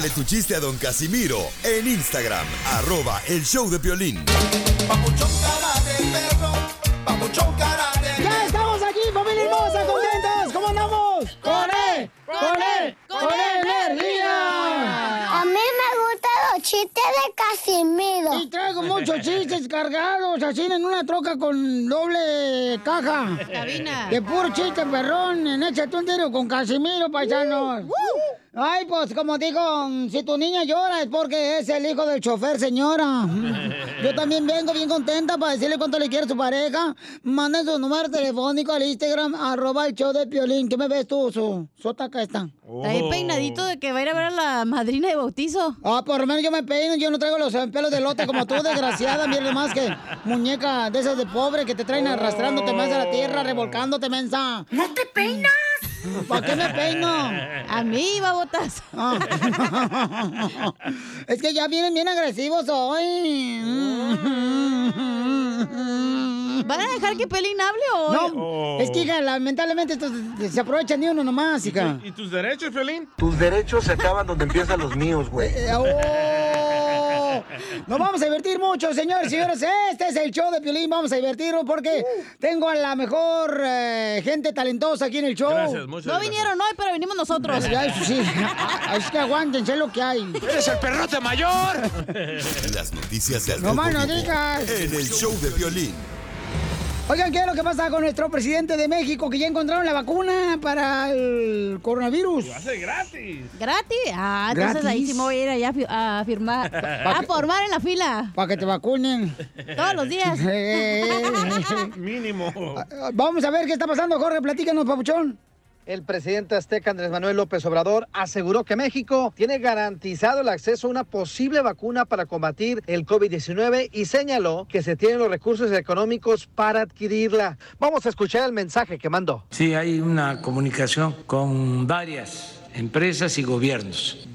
Mándale tu chiste a Don Casimiro en Instagram, arroba el show de violín. ¡Ya estamos aquí, familia hermosa, contentos! ¿Cómo andamos? ¡Con él! ¡Con él! ¡Con él, energía! A mí me gustan los chistes de Casimiro. Y traigo muchos chistes cargados, así en una troca con doble caja. Cabina. De puro chiste, perrón. En un tiro con Casimiro, paisanos. Ay, pues como digo, si tu niña llora es porque es el hijo del chofer, señora. Yo también vengo bien contenta para decirle cuánto le quiere a su pareja. Manden su número telefónico al Instagram, arroba el show de Piolín. ¿Qué me ves tú? Su, su taca está. Está ahí peinadito de que va a ir a ver a la madrina de bautizo. Ah, por lo menos yo me peino, yo no traigo los pelos de lote como tú, desgraciada, mierda más que muñeca de esas de pobre que te traen arrastrándote más a la tierra, revolcándote, mensa. ¿No te peinas? ¿Para qué me peino? A mí, babotas. Ah. es que ya vienen bien agresivos hoy. ¿Van a dejar que Pelín hable o...? No, es que, hija, lamentablemente estos se aprovechan de uno nomás, hija. ¿Y tus derechos, Violín? Tus derechos se acaban donde empiezan los míos, güey. Eh, oh. Nos vamos a divertir mucho, señores y señores. Este es el show de Piolín. Vamos a divertirnos porque tengo a la mejor eh, gente talentosa aquí en el show. Gracias, muchas No gracias. vinieron hoy, pero venimos nosotros. Ya, eso sí. Es que aguántense lo que hay. ¡Eres el perrote mayor! Las noticias del No más no digas. En el show de violín. Oigan, ¿qué es lo que pasa con nuestro presidente de México? Que ya encontraron la vacuna para el coronavirus. Lo hace gratis. ¿Gratis? Ah, entonces ahí sí me voy a ir allá a fi- a firmar. A formar en la fila. Para que te vacunen. Todos los días. Mínimo. Vamos a ver qué está pasando, Jorge. Platícanos, papuchón. El presidente azteca Andrés Manuel López Obrador aseguró que México tiene garantizado el acceso a una posible vacuna para combatir el COVID-19 y señaló que se tienen los recursos económicos para adquirirla. Vamos a escuchar el mensaje que mandó. Sí, hay una comunicación con varias empresas y gobiernos.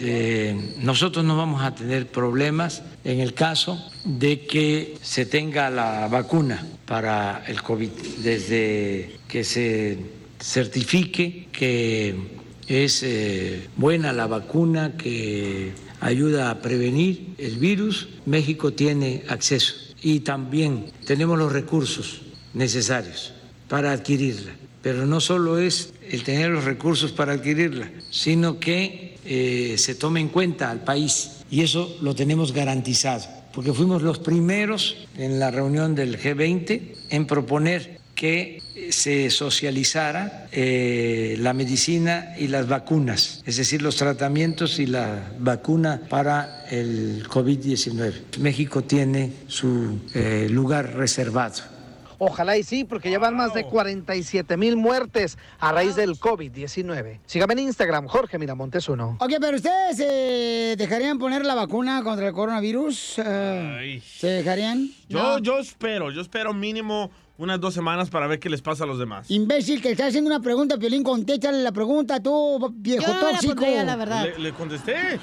Nosotros no vamos a tener problemas en el caso de que se tenga la vacuna para el COVID, desde que se certifique que es eh, buena la vacuna, que ayuda a prevenir el virus, México tiene acceso y también tenemos los recursos necesarios para adquirirla. Pero no solo es el tener los recursos para adquirirla, sino que eh, se tome en cuenta al país y eso lo tenemos garantizado, porque fuimos los primeros en la reunión del G20 en proponer que se socializara eh, la medicina y las vacunas, es decir, los tratamientos y la vacuna para el COVID-19. México tiene su eh, lugar reservado. Ojalá y sí, porque llevan más de 47 mil muertes a raíz del COVID-19. Sígame en Instagram, Jorge Miramontes uno. Ok, pero ustedes eh, dejarían poner la vacuna contra el coronavirus. Eh. ¿Se dejarían? Yo, yo espero, yo espero mínimo unas dos semanas para ver qué les pasa a los demás. Imbécil, que está haciendo una pregunta, Piolín, contéstale la pregunta tú, viejo Yo no la tóxico. pondría, la verdad. Le, le contesté.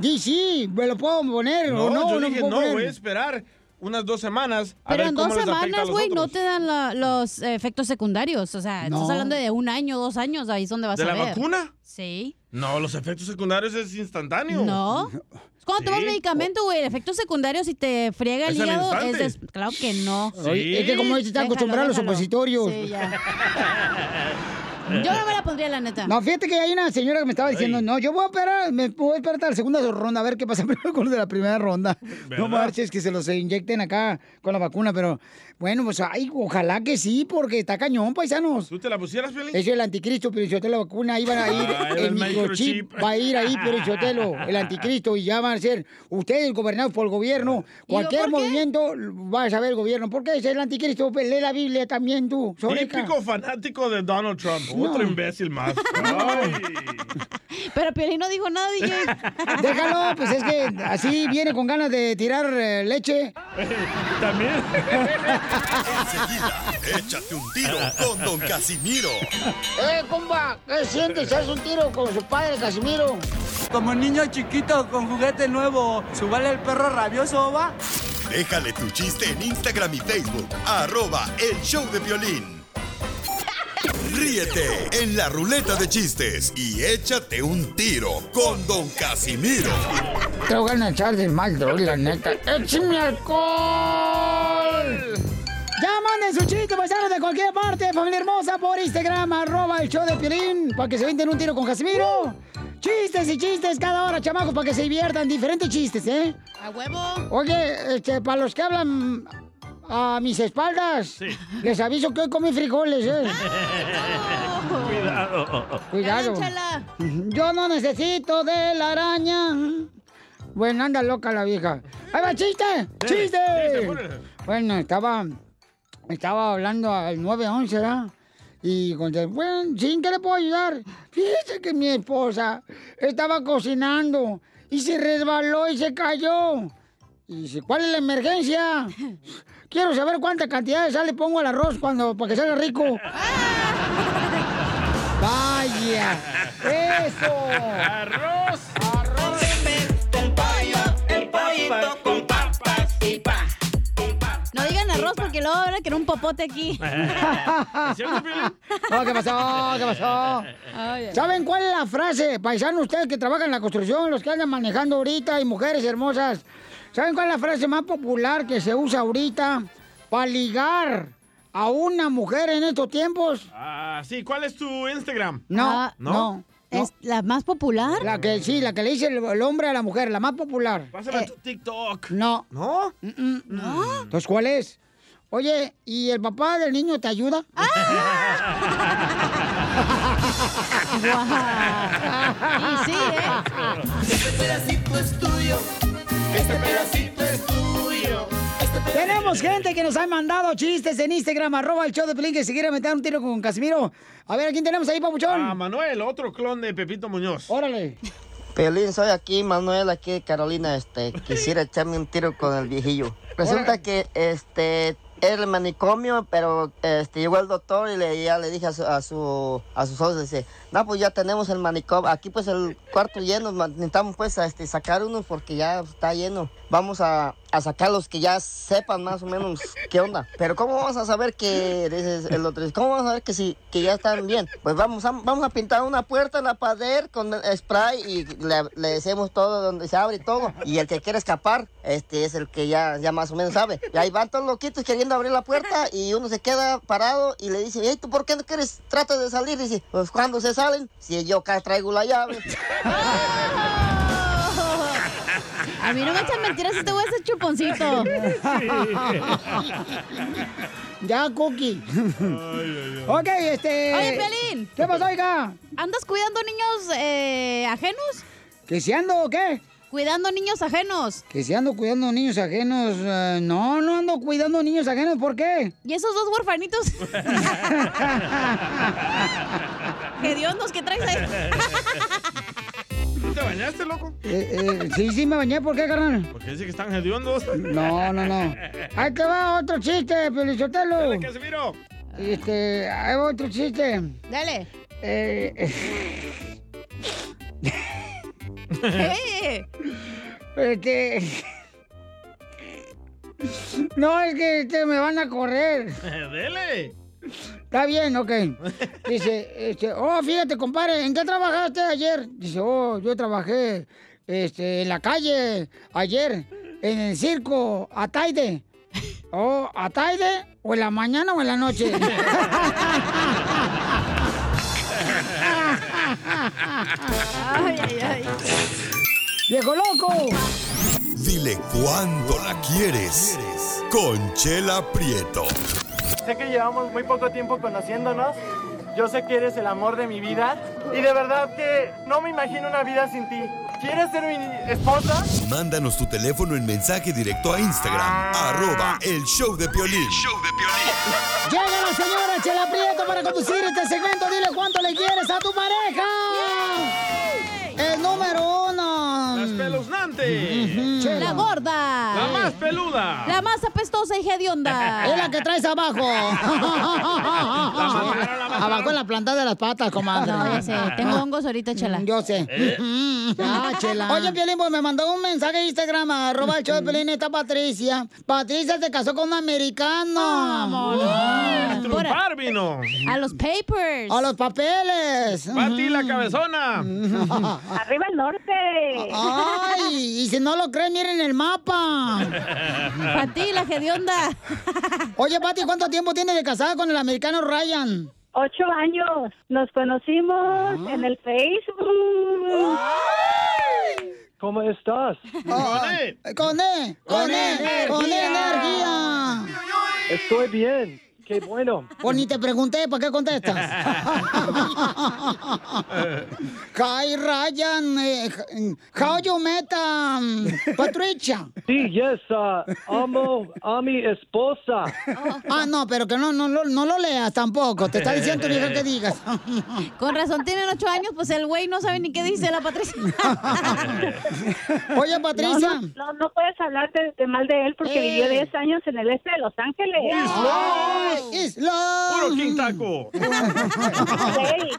Sí, sí, me lo puedo poner No, o no, yo no dije, puedo no, voy a esperar unas dos semanas a Pero ver en cómo dos semanas, güey, no te dan la- los efectos secundarios. O sea, No. estás hablando de un año, dos años, ahí es donde vas ¿De a la ver. vacuna? Sí. No, los efectos secundarios es instantáneo. No. Cuando tomas medicamento, güey, el efecto secundario, si te friega el hígado, es des- claro que no. Es que como dice, está acostumbrado a los opositorios. Sí, ya. Yo no me la pondría, la neta. No, fíjate que hay una señora que me estaba diciendo, no, yo voy a esperar, me voy a esperar hasta la segunda ronda a ver qué pasa primero con los de la primera ronda. No marches que se los inyecten acá con la vacuna, pero bueno, pues ay, ojalá que sí, porque está cañón, paisanos. ¿Tú te la pusieras, Piolín? Es el anticristo, pero yo te la vacuna, ahí van a ir, Ah, el el microchip microchip. va a ir ahí, pero yo te lo, el anticristo, y ya van a ser ustedes gobernados por el gobierno. Cualquier movimiento va a saber el gobierno. ¿Por qué es el anticristo? Lee la Biblia también tú. Típico fanático de Donald Trump. Otro imbécil más. Ay. Pero Piolín no dijo nada, DJ. Déjalo, pues es que así viene con ganas de tirar eh, leche. También. Enseguida, échate un tiro con Don Casimiro. ¡Eh, compa! ¿Qué sientes? ¿Haz un tiro con su padre, Casimiro? Como niño chiquito con juguete nuevo, ¿subale el perro rabioso, va? Déjale tu chiste en Instagram y Facebook. Arroba El Show de Violín. Ríete en la ruleta de chistes y échate un tiro con Don Casimiro. Te voy a echar de mal, la neta. ¡Échame alcohol! Ya manden su chiste, paisanos, de cualquier parte, familia hermosa, por Instagram, arroba el show de Piolín, para que se venden un tiro con Casimiro. Chistes y chistes cada hora, chamacos, para que se diviertan. Diferentes chistes, ¿eh? A huevo. Oye, este, para los que hablan a mis espaldas, les aviso que hoy comí frijoles, ¿eh? Cuidado. Cuidado. Chala. Yo no necesito de la araña. Bueno, anda loca la vieja. ¡Ahí va, chiste! ¡Chiste! Bueno, estaba, estaba hablando al 911, ¿verdad? Y conté, bueno, ¿sin qué le puedo ayudar? Fíjese que mi esposa estaba cocinando y se resbaló y se cayó. Y dice, ¿cuál es la emergencia? Quiero saber cuánta cantidad de sal le pongo al arroz cuando, para que salga rico. ¡Vaya! ¡Eso! ¡Arroz! No digan arroz porque luego van a querer un popote aquí. Oh, ¿Qué pasó? ¿Qué pasó? ¿Saben cuál es la frase? Paisanos, ustedes que trabajan en la construcción, los que andan manejando ahorita y mujeres hermosas. ¿Saben cuál es la frase más popular que se usa ahorita para ligar a una mujer en estos tiempos? Ah, sí, ¿cuál es tu Instagram? No, Ah, no. ¿no? no. ¿Es la más popular? La que sí, la que le dice el, el hombre a la mujer, la más popular. Pásame Eh, tu TikTok. no. ¿No? Mm, mm, no. Entonces, ¿cuál es? Oye, ¿y el papá del niño te ayuda? Y sí, ¿eh? Tenemos gente que nos ha mandado chistes en Instagram, arroba el show de Pelín, que se quiere meter un tiro con Casimiro. A ver, ¿a quién tenemos ahí, papuchón? Ah, Manuel, otro clon de Pepito Muñoz. Órale. Pelín, soy aquí, Manuel, aquí de Carolina, este, quisiera echarme un tiro con el viejillo. Resulta que, este, el manicomio, pero, este, llegó el doctor y le, ya le dije a su, a su, a sus socios, dice, no, pues ya tenemos el manicomio, aquí pues el cuarto lleno, necesitamos pues, este, sacar uno porque ya está lleno. Vamos a, a sacar los que ya sepan más o menos qué onda. Pero ¿cómo vamos a saber que, dices el otro, ¿cómo vamos a saber que sí, que ya están bien? Pues vamos a, vamos a pintar una puerta en la pared con spray y le, le decimos todo donde se abre y todo. Y el que quiere escapar, este es el que ya, ya más o menos sabe. Y ahí van todos loquitos queriendo abrir la puerta y uno se queda parado y le dice, hey, ¿tú por qué no quieres? Trata de salir. Dice, pues cuando se salen, si yo acá traigo la llave. A mí no me echan mentiras si te voy a hacer chuponcito. Ya, Cookie. ok, este... Oye, Pelín. ¿Qué pasó, oiga? ¿Andas cuidando niños eh, ajenos? ¿Que si ando o qué? Cuidando niños ajenos. Que si ando cuidando niños ajenos. eh, no, no ando cuidando niños ajenos. ¿Por qué? ¿Y esos dos huerfanitos? Hediondos que traes ahí. ¿Tú te bañaste, loco? Eh, eh, sí, sí, me bañé. ¿Por qué, carnal? Porque dice que están hediondos. No, no, no. Ahí te va otro chiste, Pelichotelo. Dale, Casimiro. Este, ahí va otro chiste. Dale. Eh, Eh, este. No, es que este, me van a correr. Dele. Está bien, ok. Dice, este, oh, fíjate, compadre, ¿en qué trabajaste ayer? Dice, oh, yo trabajé este, en la calle ayer, en el circo, a Taide. Oh, ¿a Taide? ¿O en la mañana o en la noche? Ay, ay, ay. ¡Viejo loco! Dile cuándo la quieres. Conchela Prieto. Sé que llevamos muy poco tiempo conociéndonos. Yo sé que eres el amor de mi vida. Y de verdad que no me imagino una vida sin ti. ¿Quieres ser mi esposa? Mándanos tu teléfono en mensaje directo a Instagram. Arroba el show de Piolín. Llega la señora Chela Prieto para conducir este segmento. Dile cuánto le quieres a tu pareja. El número uno. La espeluznante. La gorda. La más peluda. La más apestosa y hedionda. Es la que traes abajo. abajo en la planta de las patas, comadre. No, ya sé. Tengo hongos ahorita, chela. Yo sé. Ya, chela. Oye, Piolín, pues me mandó un mensaje de Instagram, arroba el show de Piolín, esta Patricia. Patricia se casó con un americano. Ah, vino. A los papers. A los papeles. Pati la cabezona. Arriba el norte. Ay, y si no lo creen, miren el mapa. Pati, la hedionda. Oye, Pati, ¿cuánto tiempo tiene de casada con el americano Ryan? Ocho años. Nos conocimos en el Facebook. ¿Cómo estás? Ay, Con E, con E, con E energía. Estoy bien. Qué bueno. Pues ni te pregunté, ¿para qué contestas? Hi, Ryan. eh, how you met um, Patricia? Sí, yes. uh, amo a mi esposa. Ah, no, pero que no, no, lo- no lo leas tampoco. Te está diciendo tu hija que digas. Con razón tienen ocho años, pues el güey no sabe ni qué dice la Patricia. Oye, Patricia. No, no, no, no puedes hablar de, de mal de él porque Eh. vivió 10 años en el este de Los Ángeles. Ay, Isla. Puro King Taco. Sí.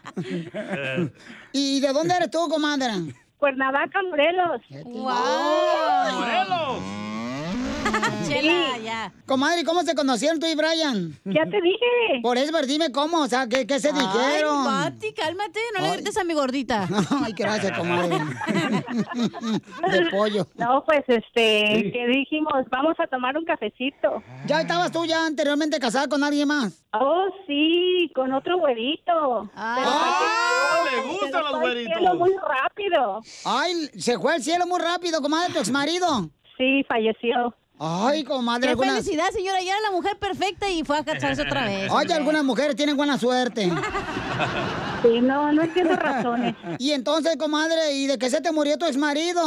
¿Y de dónde eres tú, comadre? Cuernavaca, Morelos. Morelos. Chela, ya. Comadre, ¿cómo se conocieron tú y Brian? Ya te dije. Por eso, pero dime cómo, o sea, ¿qué, qué se dijeron? Ay, Pati, cálmate. No le grites a mi gordita. Ay, gracias, comadre. De pollo. No, pues este, que dijimos, vamos a tomar un cafecito. ¿Ya estabas tú ya anteriormente casada con alguien más? Oh, sí, con otro güerito. Ah, le Se gustan los fue el güeritos. cielo muy rápido. Ay, se fue al cielo muy rápido, comadre, tu exmarido. Sí, falleció. Ay, comadre, Qué algunas... felicidad, señora. Ya era la mujer perfecta y fue a casarse otra vez. Oye, algunas mujeres tienen buena suerte. Sí, no, no entiendo razones. Y entonces, comadre, ¿y de qué se te murió tu exmarido?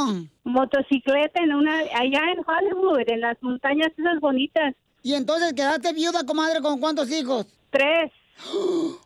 Motocicleta en una, allá en Hollywood, en las montañas esas bonitas. Y entonces quedaste viuda, comadre, ¿con cuántos hijos? Tres.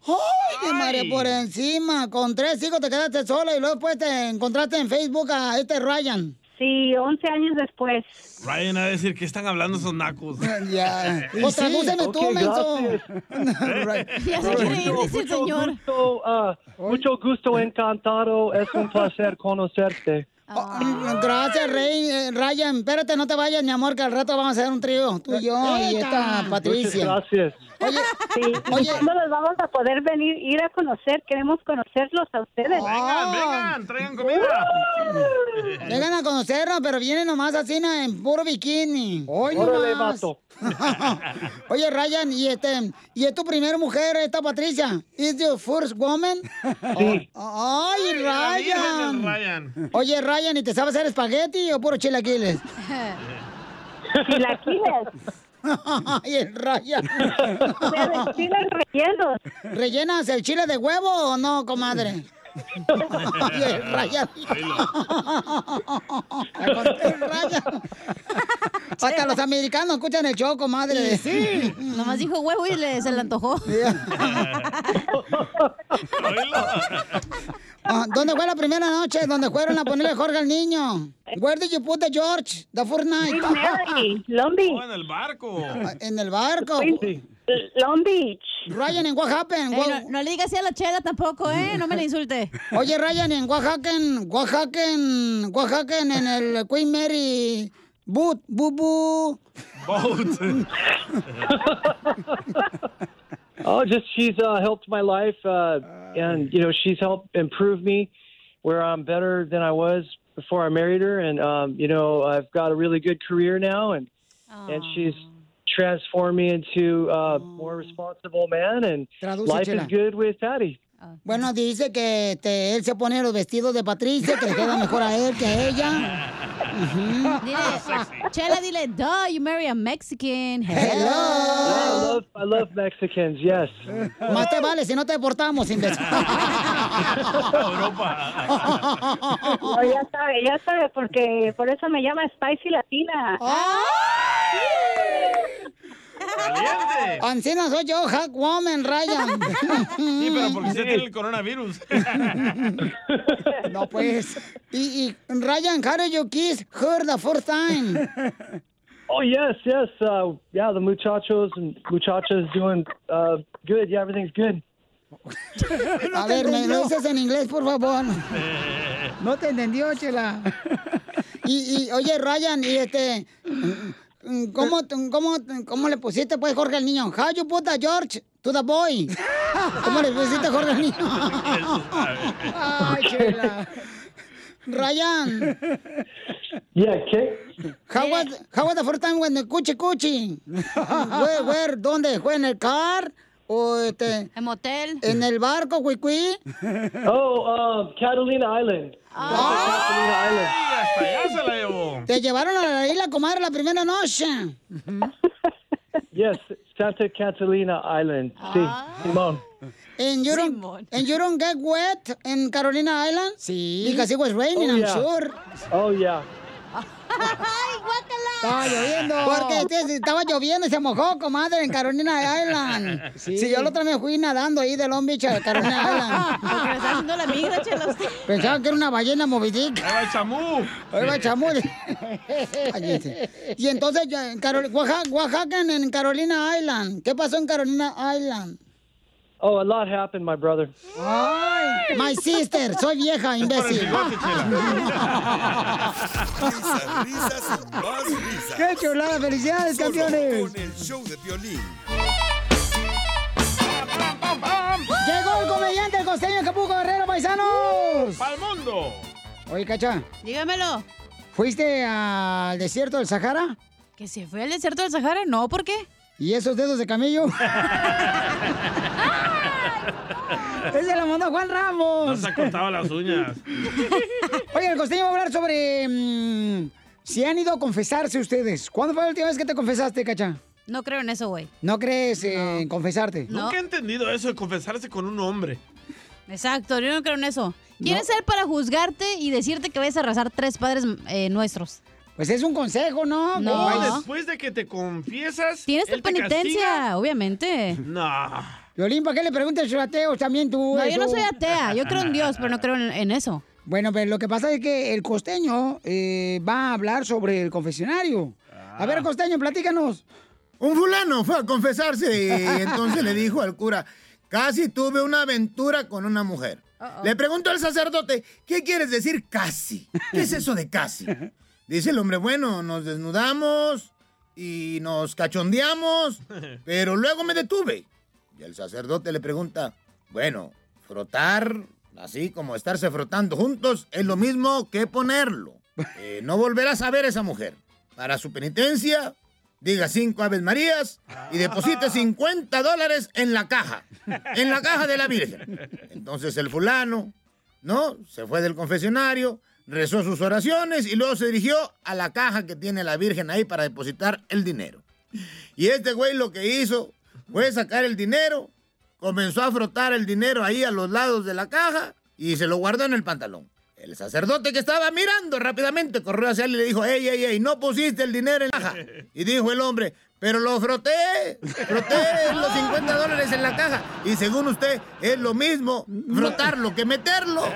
¡Ay, de madre por encima! Con tres hijos te quedaste sola y luego después te encontraste en Facebook a este Ryan. Sí, 11 años después. Ryan a decir que están hablando esos nacos. Ya. Pues tradúceme tú, Ok, menso. Ya se quiere ir, dice el señor. Gusto, ah, mucho gusto, encantado. Es un placer conocerte. Oh, Gracias, Rey. eh, Ryan, espérate, no te vayas, mi amor, que al rato vamos a hacer un trío, tú y yo y esta Muchas Patricia. gracias. Oye, Sí, Oye. ¿y cuándo los vamos a poder venir, ir a conocer? Queremos conocerlos a ustedes. Vengan, vengan, traigan comida. vengan a conocernos, pero vienen nomás así en puro bikini. Hoy Órale, nomás. vato. Oye, Ryan, ¿y este y es tu primera mujer esta Patricia? ¿Is your first woman? Sí. Ay, La virgen Ryan. Ryan. Oye, Ryan, ¿y te sabes hacer espagueti o puro chilaquiles? Chilaquiles. Ay, el Ryan. De chiles rellenos. ¿Rellenas el chile de huevo o no, comadre? Ay, el el Ryan. Hasta los americanos escuchan el show, comadre. Sí. Nomás dijo huevo y le, se le antojó. Ah, ¿Dónde fue la primera noche? ¿Dónde fueron a ponerle Jorge al niño? Where did you put the George? The first night? Mary, Long Beach. Oh, en el barco. Ah, En el barco. Long Beach. Ryan, ¿en what happened? Ey, no, no le digas así a la chela tampoco, ¿eh? No me la insulte. Oye, Ryan, en Oaxaca, en Oaxaca, en Oaxaca, en el Queen Mary Boot, bu, bu. Boat. Oh, just she's uh, helped my life, uh, and you know she's helped improve me, where I'm better than I was before I married her, and um, you know I've got a really good career now, and and she's transformed me into a more responsible man, and life is good with Patty. Bueno, dice que este, él se pone los vestidos de Patricia, que le queda mejor a él que a ella. Dile, Chela, dile, duh, you marry a Mexican. Yeah, I love, I love Mexicans, yes. Más te vale si no te deportamos, imbécil. No, ya sabe, ya sabe, porque por eso me llama Spicy Latina. Ancina soy yo, hack woman, Ryan. Sí, pero porque usted tiene el coronavirus. No, pues. Y, y Ryan, how did you kiss her the first time? Oh yes, yes. Uh, yeah, the muchachos and muchachas doing uh, good. Yeah, everything's good. A ver, me lo dices en inglés, por favor. No te entendió, Chela. Y, y oye, Ryan, y este. ¿Cómo, cómo, ¿Cómo le pusiste, pues, Jorge al niño? How you put the George to the boy? ¿Cómo le pusiste, Jorge al niño? Ay, Chela. Ryan. Yeah, ¿qué? How was, how was the first time when the cuchi cuchi? Where, where, ¿Dónde? ¿Fue en el car? ¿O este? ¿En motel? ¿En el barco, cuicuí? Oh, um, Catalina Island. Catalina Island. hasta allá se la llevó. Te llevaron a la isla, comadre, la primera noche. Yes, Santa Catalina Island. Sí, Simón. And you, don't, and you don't get wet in Carolina Island? Sí. Because it was raining, Oh, I'm yeah. sure. Oh yeah. Estaba lloviendo. Porque este, estaba lloviendo y se mojó, comadre, en Carolina Island. Sí. yo la otra vez fui nadando ahí de Long Beach a Carolina Island. Porque me está haciendo la migra, Chela, usted. Pensaba que era una ballena movidic. Ahí va el chamú. Ahí va el chamú. Ay. Y entonces, en Carol- Oaxaca, Oaxaca en Carolina Island. ¿Qué pasó en Carolina Island? Oh, a lot happened, my brother. Ay, my sister, soy vieja, imbécil. Risas, risas más risas. ¡Qué chulada! ¡Felicidades, Solo campeones! Con el show de violín. Llegó el comediante, el costeño de Acapulco Guerrero, paisanos. ¡Pa'l mundo! Oye, Cacha, Dígamelo. ¿fuiste al desierto del Sahara? ¿Que se fue al desierto del Sahara? No, ¿por qué? ¿Y esos dedos de camello? Ese lo mandó Juan No Ramos. se ha cortado las uñas. Oye, el costeño va a hablar sobre mm, si han ido a confesarse ustedes. ¿Cuándo fue la última vez que te confesaste, Cacha? No creo en eso, güey. ¿No crees eh, en confesarte? No. Nunca he entendido eso de confesarse con un hombre. Exacto, yo no creo en eso. ¿Quién es él para juzgarte y decirte que vayas a arrasar tres padres eh, nuestros? Pues es un consejo, ¿no? No. No, después de que te confiesas. Tienes tu penitencia, castiga. obviamente. No. Violín, ¿para qué le preguntas a los ateos también tú? No, yo no soy atea. Yo creo en Dios, pero no creo en, en eso. Bueno, pero lo que pasa es que el costeño eh, va a hablar sobre el confesionario. A ver, costeño, platícanos. Un fulano fue a confesarse y entonces le dijo al cura, casi tuve una aventura con una mujer. Le preguntó al sacerdote, ¿qué quieres decir casi? ¿Qué es eso de casi? Dice el hombre, bueno, nos desnudamos y nos cachondeamos, pero luego me detuve. Y el sacerdote le pregunta, bueno, frotar, así como estarse frotando juntos, es lo mismo que ponerlo. Eh, no volverás a ver a esa mujer. Para su penitencia, diga cinco Aves Marías y deposite 50 dólares en la caja, en la caja de la Virgen. Entonces el fulano, ¿no? Se fue del confesionario, rezó sus oraciones y luego se dirigió a la caja que tiene la Virgen ahí para depositar el dinero. Y este güey lo que hizo fue sacar el dinero, comenzó a frotar el dinero ahí a los lados de la caja y se lo guardó en el pantalón. El sacerdote que estaba mirando rápidamente corrió hacia él y le dijo, ey, ey, ey, no pusiste el dinero en la caja. Y dijo el hombre, pero lo froté, froté los 50 dólares en la caja. Y según usted, es lo mismo frotarlo que meterlo.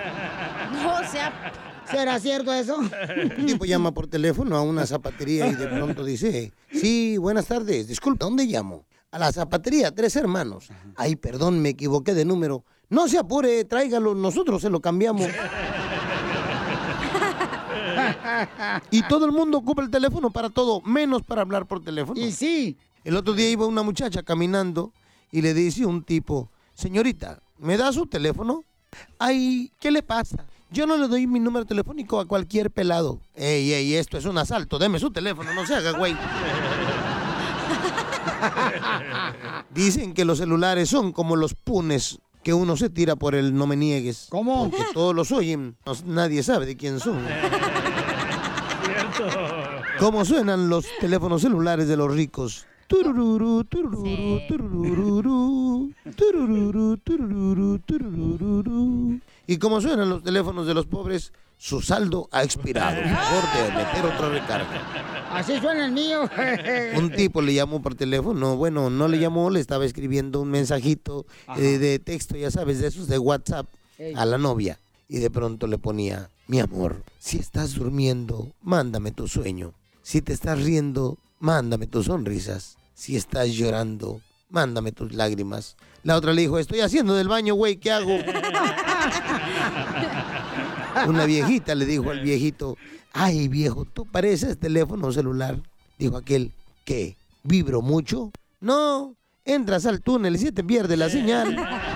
No, o sea, ¿Será cierto eso? Un tipo llama por teléfono a una zapatería y de pronto dice, sí, buenas tardes, disculpe, ¿dónde llamo? A la zapatería, tres hermanos. Ay, perdón, me equivoqué de número. No se apure, tráigalo, nosotros se lo cambiamos. Y todo el mundo ocupa el teléfono para todo, menos para hablar por teléfono. Y sí. El otro día iba una muchacha caminando y le dice un tipo, señorita, ¿me da su teléfono? Ay, ¿qué le pasa? Yo no le doy mi número telefónico a cualquier pelado. Ey, ey, esto es un asalto, deme su teléfono, no se haga, güey. Dicen que los celulares son como los punes que uno se tira por el no me niegues. ¿Cómo? Porque todos los oyen, no- nadie sabe de quién son. ¿Cómo suenan los teléfonos celulares de los ricos? Turururu, turururu, turururu, turururu, turururu, turururu. ¿Y cómo suenan los teléfonos de los pobres? Su saldo ha expirado. Mejor de meter otra recarga. Así suena el mío. Un tipo le llamó por teléfono, bueno, no le llamó, le estaba escribiendo un mensajito eh, de texto, ya sabes, de esos de WhatsApp Ey. a la novia. Y de pronto le ponía, mi amor, si estás durmiendo, mándame tu sueño. Si te estás riendo, mándame tus sonrisas. Si estás llorando, mándame tus lágrimas. La otra le dijo, estoy haciendo del baño, güey, ¿qué hago? Una viejita le dijo al viejito, ay viejo, tú pareces teléfono celular. Dijo aquel, ¿qué? ¿Vibro mucho? No, entras al túnel y se te pierde la señal.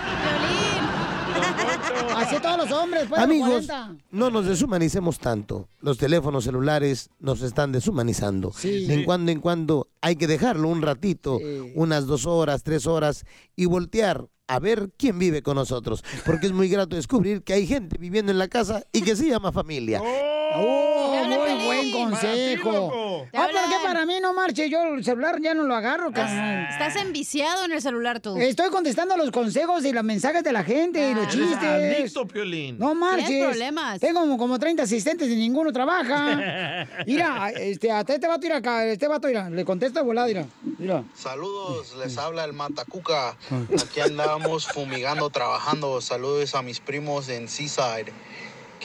Así todos los hombres, pues. Amigos, 40. no nos deshumanicemos tanto. Los teléfonos celulares nos están deshumanizando. Sí. De en cuando en cuando hay que dejarlo un ratito, unas dos horas, tres horas, y voltear a ver quién vive con nosotros. Porque es muy grato descubrir que hay gente viviendo en la casa y que se llama familia. Oh, consejo. Ah, ¿por qué para mí no marche? Yo el celular ya no lo agarro, carnal. Estás enviciado en el celular tú. Estoy contestando los consejos y los mensajes de la gente y los Eres chistes. adicto, Piolín. No marches. Problemas. Tengo como, como 30 asistentes y ninguno trabaja. Mira, este, hasta este vato, ir acá, este vato, mira, le contesto de volada, mira. Mira. Saludos, les habla el Matacuca. Aquí andamos fumigando, trabajando. Saludos a mis primos en Seaside,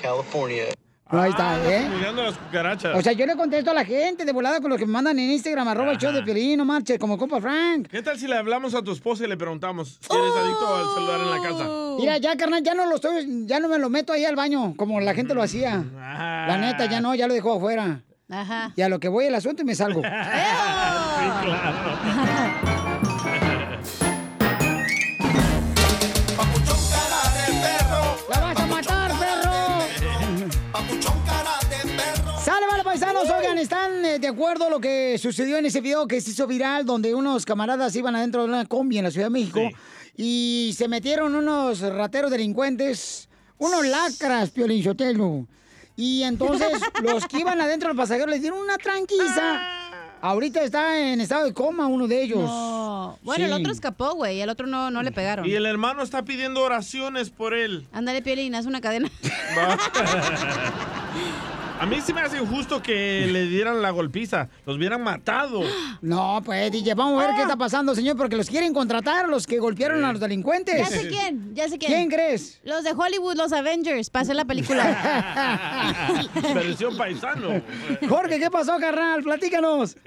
California. Ahí está, ¿eh? Cuidando las cucarachas. O sea, yo le contesto a la gente de volada con lo que me mandan en Instagram, arroba el show de Piolín, no marches, como compa Frank. ¿Qué tal si le hablamos a tu esposa y le preguntamos si eres adicto al celular en la casa? Mira, ya, carnal, ya no lo estoy, ya no me lo meto ahí al baño, como la gente lo hacía. La neta, ya no, ya lo dejo afuera. Ajá. Y a lo que voy el asunto y me salgo. ¡La ¿están eh, de acuerdo lo que sucedió en ese video que se hizo viral donde unos camaradas iban adentro de una combi en la Ciudad de México y se metieron unos rateros delincuentes, unos lacras, Piolín Sotelo. Y entonces los que iban adentro del pasajero les dieron una tranquiza. Ahorita está en estado de coma uno de ellos. No. Bueno, el otro escapó, güey. El otro no, no le pegaron. Y el hermano está pidiendo oraciones por él. Ándale, Piolín, haz una cadena. A mí sí me hace injusto que le dieran la golpiza. Los hubieran matado. No, pues, DJ, vamos a ver qué está pasando, señor, porque los quieren contratar, los que golpearon a los delincuentes. Ya sé quién, ya sé quién. ¿Quién crees? Los de Hollywood, los Avengers, para hacer la película. Versión paisano. Jorge, ¿qué pasó, carnal? Platícanos.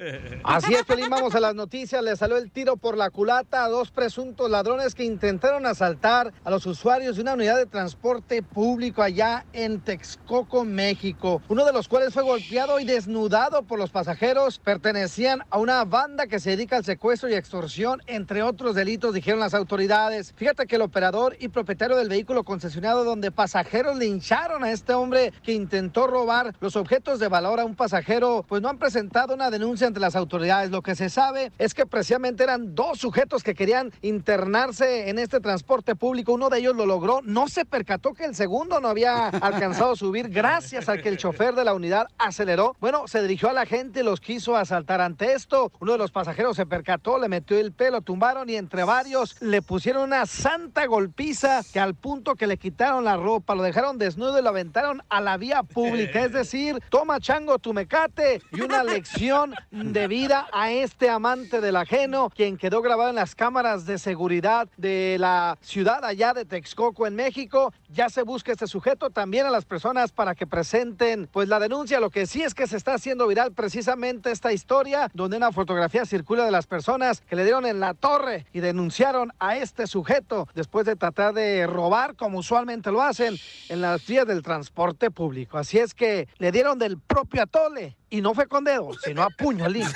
Así es, Pelín, vamos a las noticias. Le salió el tiro por la culata a dos presuntos ladrones que intentaron asaltar a los usuarios de una unidad de transporte público allá en Texcoco, México. Uno de los cuales fue golpeado y desnudado por los pasajeros. Pertenecían a una banda que se dedica al secuestro y extorsión, entre otros delitos, dijeron las autoridades. Fíjate que el operador y propietario del vehículo concesionado donde pasajeros lincharon a este hombre que intentó robar los objetos de valor a un pasajero, pues no han presentado una denuncia ante las autoridades. Lo que se sabe es que precisamente eran dos sujetos que querían internarse en este transporte público. Uno de ellos lo logró. No se percató que el segundo no había alcanzado a subir gracias a que el chofer de la unidad aceleró. Bueno, se dirigió a la gente y los quiso asaltar ante esto. Uno de los pasajeros se percató, le metió el pelo, tumbaron y entre varios le pusieron una santa golpiza que al punto que le quitaron la ropa, lo dejaron desnudo y lo aventaron a la vía pública. Es decir, toma chango tu mecate y una lección de vida a este amante del ajeno, quien quedó grabado en las cámaras de seguridad de la ciudad allá de Texcoco en México. Ya se busca este sujeto también a las personas para que presenten pues la denuncia. Lo que sí es que se está haciendo viral precisamente esta historia donde una fotografía circula de las personas que le dieron en la torre y denunciaron a este sujeto después de tratar de robar como usualmente lo hacen en las vías del transporte público. Así es que le dieron del propio atole y no fue con dedo, sino a puño limpio.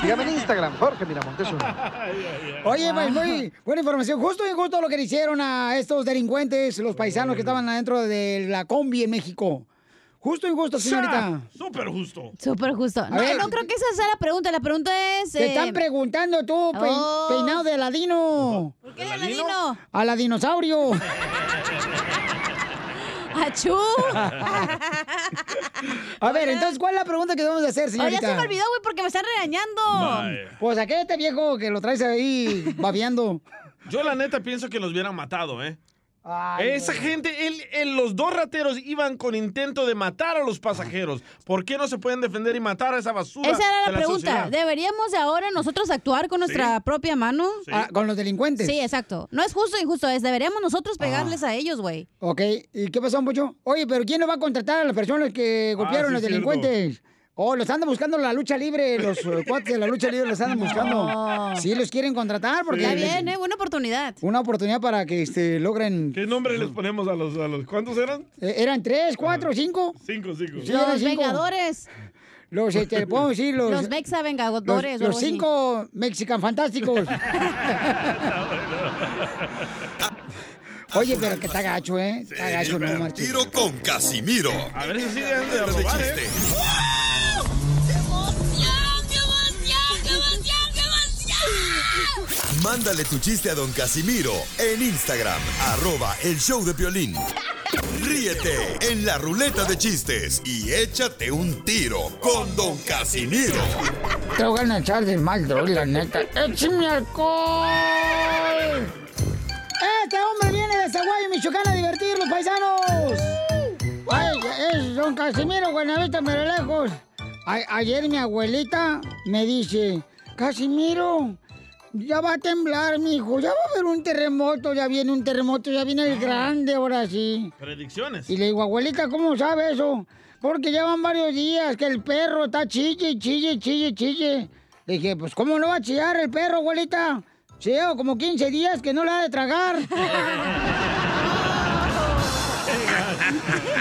Sígame en Instagram, Jorge Miramontes. Oye, pues muy buena información. Justo y justo lo que le hicieron a estos delincuentes, los paisanos que estaban adentro de la combi en México. ¿Justo o injusto, señorita? Súper justo. Súper justo. No, ver. no creo que esa sea la pregunta. La pregunta es... Te eh, están preguntando tú, pe- Oh. peinado de Aladino. ¿Por qué de Aladino? A la dinosaurio. ¡Achú! A ver, entonces, ¿cuál es la pregunta que debemos de hacer, señorita? ya se me olvidó, güey, porque me están regañando. Pues a qué este viejo que lo traes ahí babeando. Yo la neta pienso que los hubieran matado, ¿eh? Ay, Esa gente, él- él- los dos rateros iban con intento de matar a los pasajeros. ¿Por qué no se pueden defender y matar a esa basura? Esa era de la pregunta. sociedad? ¿Deberíamos de ahora nosotros actuar con nuestra propia mano? Ah, con los delincuentes. Sí, exacto. No es justo o injusto, es deberíamos nosotros pegarles a ellos, güey. Ok, ¿y qué pasó, Mucho? Oye, pero ¿quién no va a contratar a las personas que golpearon Ah, sí, a los cierto. Oh, los andan buscando la lucha libre, los eh, cuates de la lucha libre los andan buscando. No. Sí, los quieren contratar porque... Está les- bien, ¿eh? Buena oportunidad. Una oportunidad para que este, logren... ¿Qué nombre les ponemos a los, a los cuántos eran? Eh, ¿Eran tres, cuatro, cinco? Cinco, cinco. Sí, Los cinco. Vengadores. Los, este, podemos decir, los... Los Mexa Vengadores. los cinco mexican fantásticos. Oye, pero que está gacho, ¿eh? Está gacho, no marches. Tiro con Casimiro. A ver si de de robar, ¿eh? Mándale tu chiste a don Casimiro en Instagram, arroba el show de Piolín. Ríete en la ruleta de chistes y échate un tiro con don Casimiro. Te voy a echar de mal, droga, la neta. ¡Échame alcohol! Este hombre viene de Zaguayo, Michoacán, a divertir los paisanos. Ay, es don Casimiro, Buenavista, pero lejos. A- ayer mi abuelita me dice, Casimiro, ya va a temblar, mijo, ya va a haber un terremoto, ya viene un terremoto, ya viene el grande, ahora sí. Predicciones. Y le digo, abuelita, ¿cómo sabe eso? Porque llevan varios días que el perro está chille, chille, chille, chille. Le dije, pues, ¿cómo no va a chillar el perro, abuelita? Sí, lleva como 15 días que no le ha de tragar.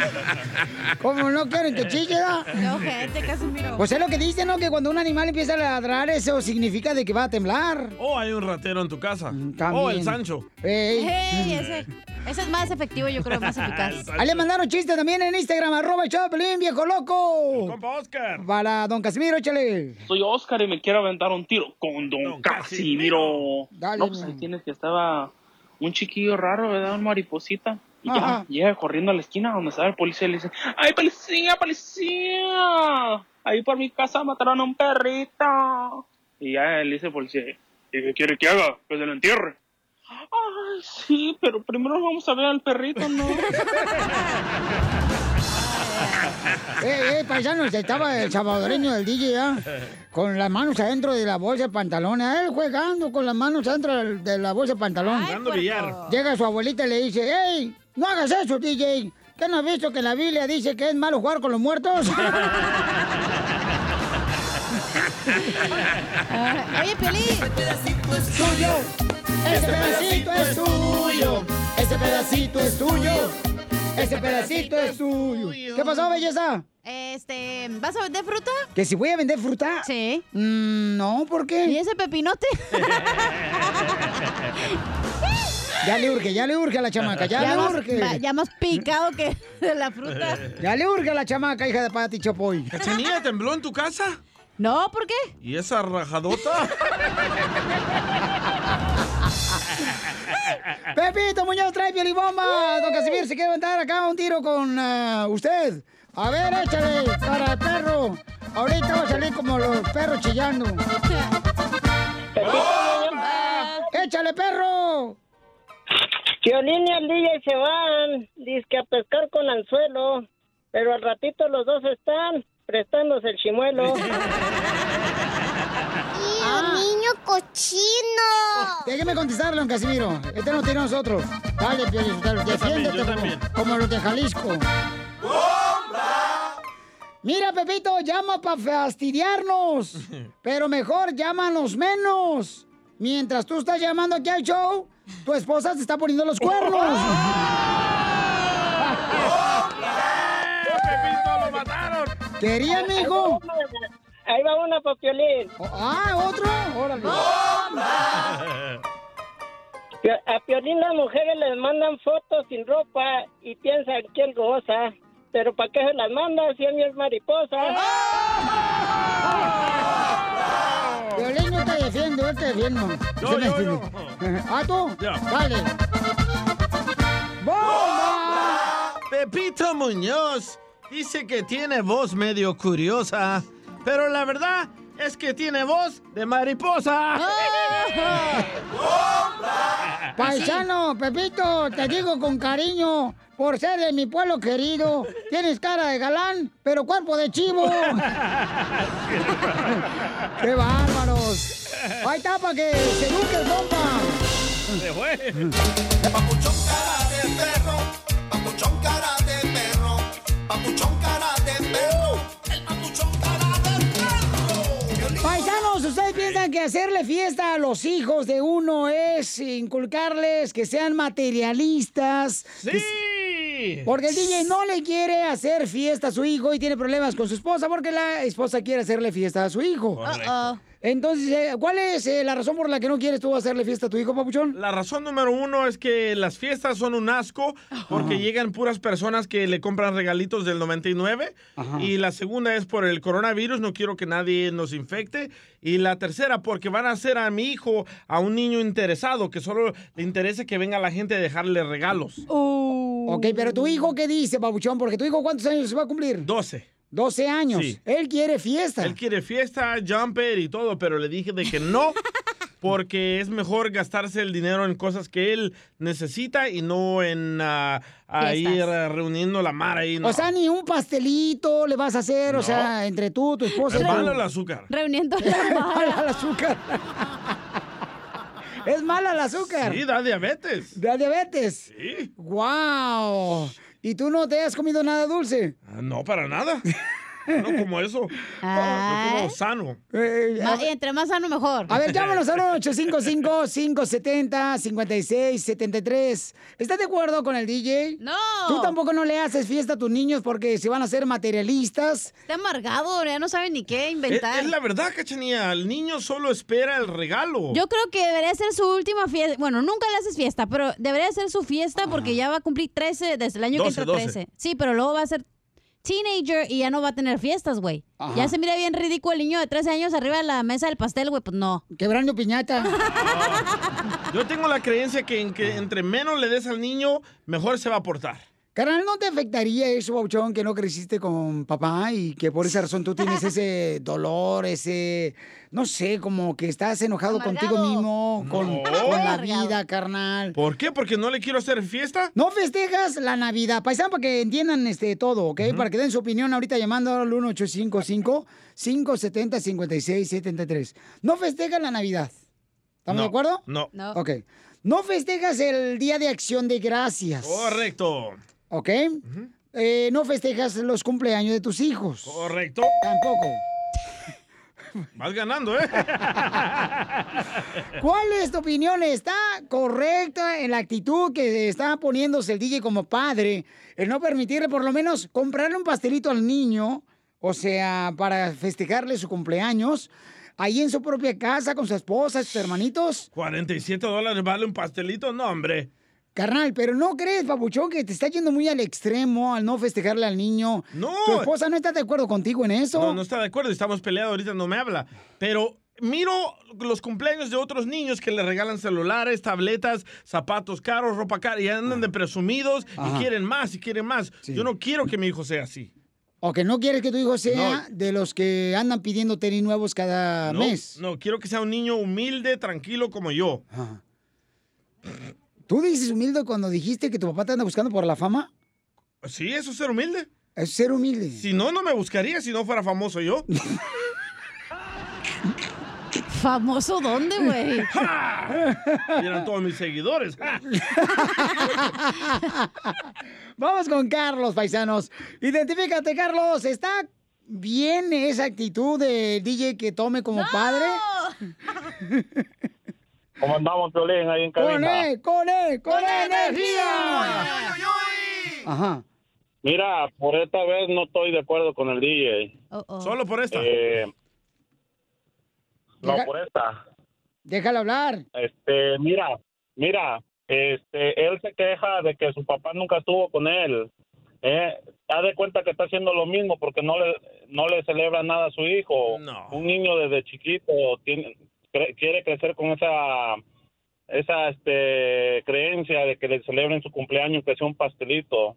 ¿Cómo no quieren que chille? No, gente, Casimiro. Pues es lo que dice, ¿no? Que cuando un animal empieza a ladrar, eso significa de que va a temblar. O hay un ratero en tu casa. Mm, también. O el Sancho. Ey. Hey, ese, ese es más efectivo, yo creo, más eficaz. Ahí le mandaron chistes también en Instagram, arroba el Choplin, viejo loco. Compa Oscar. Para don Casimiro, échale. Soy Oscar y me quiero aventar un tiro con Don, Casimiro. Dale, no, pues ahí tienes que estaba un chiquillo raro, ¿verdad? Un mariposita. Y Ajá. ya llega corriendo a la esquina donde estaba el policía y le dice, ¡Ay, policía, policía! Ahí por mi casa mataron a un perrito. Y ya le dice el policía, ¿y qué quiere que haga? Que se lo entierre. Ay, sí, pero primero vamos a ver al perrito, ¿no? Eh, eh, paisanos, estaba el salvadoreño del DJ ya, con las manos adentro de la bolsa de pantalón. A él jugando con las manos adentro de la bolsa de pantalón. Jugando billar. Llega su abuelita y le dice, ¡Ey, no hagas eso, DJ! ¿Qué no has visto que la Biblia dice que es malo jugar con los muertos? Ah, Oye, Piolín. tuyo. Ese pedacito es tuyo. Ese pedacito es tuyo. Ese pedacito es tuyo. ¿Qué pasó, belleza? Este, ¿vas a vender fruta? ¿Que si voy a vender fruta? Sí. Mm, no, ¿por qué? ¿Y ese pepinote? Ya le urge, ya le urge a la chamaca, ya, le más, urge. va- ya más picado que de la fruta. Ya le urge a la chamaca, hija de Pati Chapoy. ¿Cachanilla tembló en tu casa? No, ¿por qué? ¿Y esa rajadota? Pepito Muñoz trae piolibomba. Don Casimir se quiere aventar acá un tiro con ah, usted. A ver, échale para el perro. Ahorita va a salir como los perros chillando. ¡Échale, perro! Violín y el DJ se van, dizque a pescar con anzuelo, pero al ratito los dos están prestándose el chimuelo. niño cochino! Déjeme contestarle, don Casimiro. Este no tiene nosotros. Dale, Piolín, dale, defiéndete como, también. como los de Jalisco. Mira, Pepito, llama para fastidiarnos. Pero mejor llámanos menos. Mientras tú estás llamando aquí al show, tu esposa se está poniendo los cuernos. ¡Pepito, lo mataron! ¿Quería, mijo? Ahí va una para Piolín. Ah, otro. Órale. A Piolín las mujeres les mandan fotos sin ropa y piensan que él goza. Pero ¿para qué se las manda si él es mariposa? Violín, yo te defiendo, yo te defiendo. Yo, Sí me yo, defiendo. ¿Ah, tú? Ya. Dale. ¡Bomba! Pepito Muñoz dice que tiene voz medio curiosa, pero la verdad es que tiene voz de mariposa. Paisano, Pepito, te digo con cariño, por ser de mi pueblo querido, tienes cara de galán, pero cuerpo de chivo. ¡Qué bárbaros! Ahí está para que se eduque el compa. Se fue. Papuchón cara de perro, papuchón cara de perro, papuchón Paisanos, ¿ustedes piensan que hacerle fiesta a los hijos de uno es inculcarles que sean materialistas? ¡Sí! Porque el DJ no le quiere hacer fiesta a su hijo y tiene problemas con su esposa porque la esposa quiere hacerle fiesta a su hijo. Correcto. Entonces, eh, ¿cuál es eh, la razón por la que no quieres tú hacerle fiesta a tu hijo, papuchón? La razón número uno es que las fiestas son un asco porque llegan puras personas que le compran regalitos del 99. Y la segunda es por el coronavirus, no quiero que nadie nos infecte. Y la tercera, porque van a hacer a mi hijo a un niño interesado, que solo le interesa que venga la gente a dejarle regalos. Ok, pero tu hijo, ¿qué dice, papuchón? Porque tu hijo, ¿cuántos años se va a cumplir? 12. 12 años. Sí. Él quiere fiesta. Él quiere fiesta, jumper y todo, pero le dije de que no, porque es mejor gastarse el dinero en cosas que él necesita y no en ah, a ir reuniendo la mar ahí. No. O sea, ni un pastelito le vas a hacer, o sea, entre tú, tu esposa. es malo el azúcar. Reuniendo Es mala el azúcar. es mala el azúcar. Sí, da diabetes. ¿Da diabetes? Sí. ¡Wow! ¿Y tú no te has comido nada dulce? Ah, No, para nada. No como eso. No como sano. Ma- y entre más sano, mejor. A ver, llámanos al 855-570-5673. ¿Estás de acuerdo con el DJ? No. ¿Tú tampoco no le haces fiesta a tus niños porque se van a hacer materialistas? Está amargado, ya no sabe ni qué inventar. es la verdad, cachanía. El niño solo espera el regalo. Yo creo que debería ser su última fiesta. Bueno, nunca le haces fiesta, pero debería ser su fiesta porque ya va a cumplir 13 desde el año 12, que entra 12. 13. Sí, pero luego va a ser teenager y ya no va a tener fiestas, güey. Ya se mira bien ridículo el niño de 13 años arriba de la mesa del pastel, güey. Pues no. Quebrando piñata. Yo tengo la creencia que, en que entre menos le des al niño, mejor se va a portar. Carnal, ¿no te afectaría eso, Bauchón, que no creciste con papá y que por esa razón tú tienes ese dolor, ese, no sé, como que estás enojado contigo mismo, con, No. con la vida, carnal? ¿Por qué? ¿Porque no le quiero hacer fiesta? No festejas la Navidad, paisano, para que entiendan este todo, ¿ok? Para que den su opinión ahorita llamando al 1855-570-5673. No festejas la Navidad. ¿Estamos No, de acuerdo? no. No. Ok. No festejas el Día de Acción de Gracias. Correcto. ¿Ok? Eh, no festejas los cumpleaños de tus hijos. Correcto. Tampoco. Vas ganando, ¿eh? ¿Cuál es tu opinión? ¿Está correcta en la actitud que está poniéndose el DJ como padre? El no permitirle por lo menos comprarle un pastelito al niño, o sea, para festejarle su cumpleaños, ahí en su propia casa con su esposa, sus hermanitos. 47 dólares vale un pastelito, no, hombre. Carnal, pero ¿no crees, papuchón, que te está yendo muy al extremo al no festejarle al niño? No. ¿Tu esposa no está de acuerdo contigo en eso? No, no está de acuerdo, estamos peleados, ahorita no me habla. Pero miro los cumpleaños de otros niños que le regalan celulares, tabletas, zapatos caros, ropa cara, y andan de presumidos Ajá. y quieren más y quieren más. Yo no quiero que mi hijo sea así. ¿O que no quieres que tu hijo sea de los que andan pidiendo tenis nuevos cada No, mes? no, quiero que sea un niño humilde, tranquilo como yo. ¿Tú dices humilde cuando dijiste que tu papá te anda buscando por la fama? Sí, eso es ser humilde. Es ser humilde. Si no, no me buscaría si no fuera famoso yo. ¿Famoso dónde, güey? Y eran todos mis seguidores. Vamos con Carlos, paisanos. Identifícate, Carlos. ¿Está bien esa actitud de DJ que tome como padre? ¿Cómo andamos, Piolín, ahí en ¡Con cabina? él, con él, con energía! Ajá. Mira, por esta vez no estoy de acuerdo con el DJ. Solo por esta. Eh, no, Deja- por esta. Déjalo hablar. Este, mira, mira, este, él se queja de que su papá nunca estuvo con él. Eh, da de cuenta que está haciendo lo mismo porque no le no le celebra nada a su hijo. Un niño desde chiquito tiene cre- quiere crecer con esa esa este creencia de que le celebren su cumpleaños que sea un pastelito.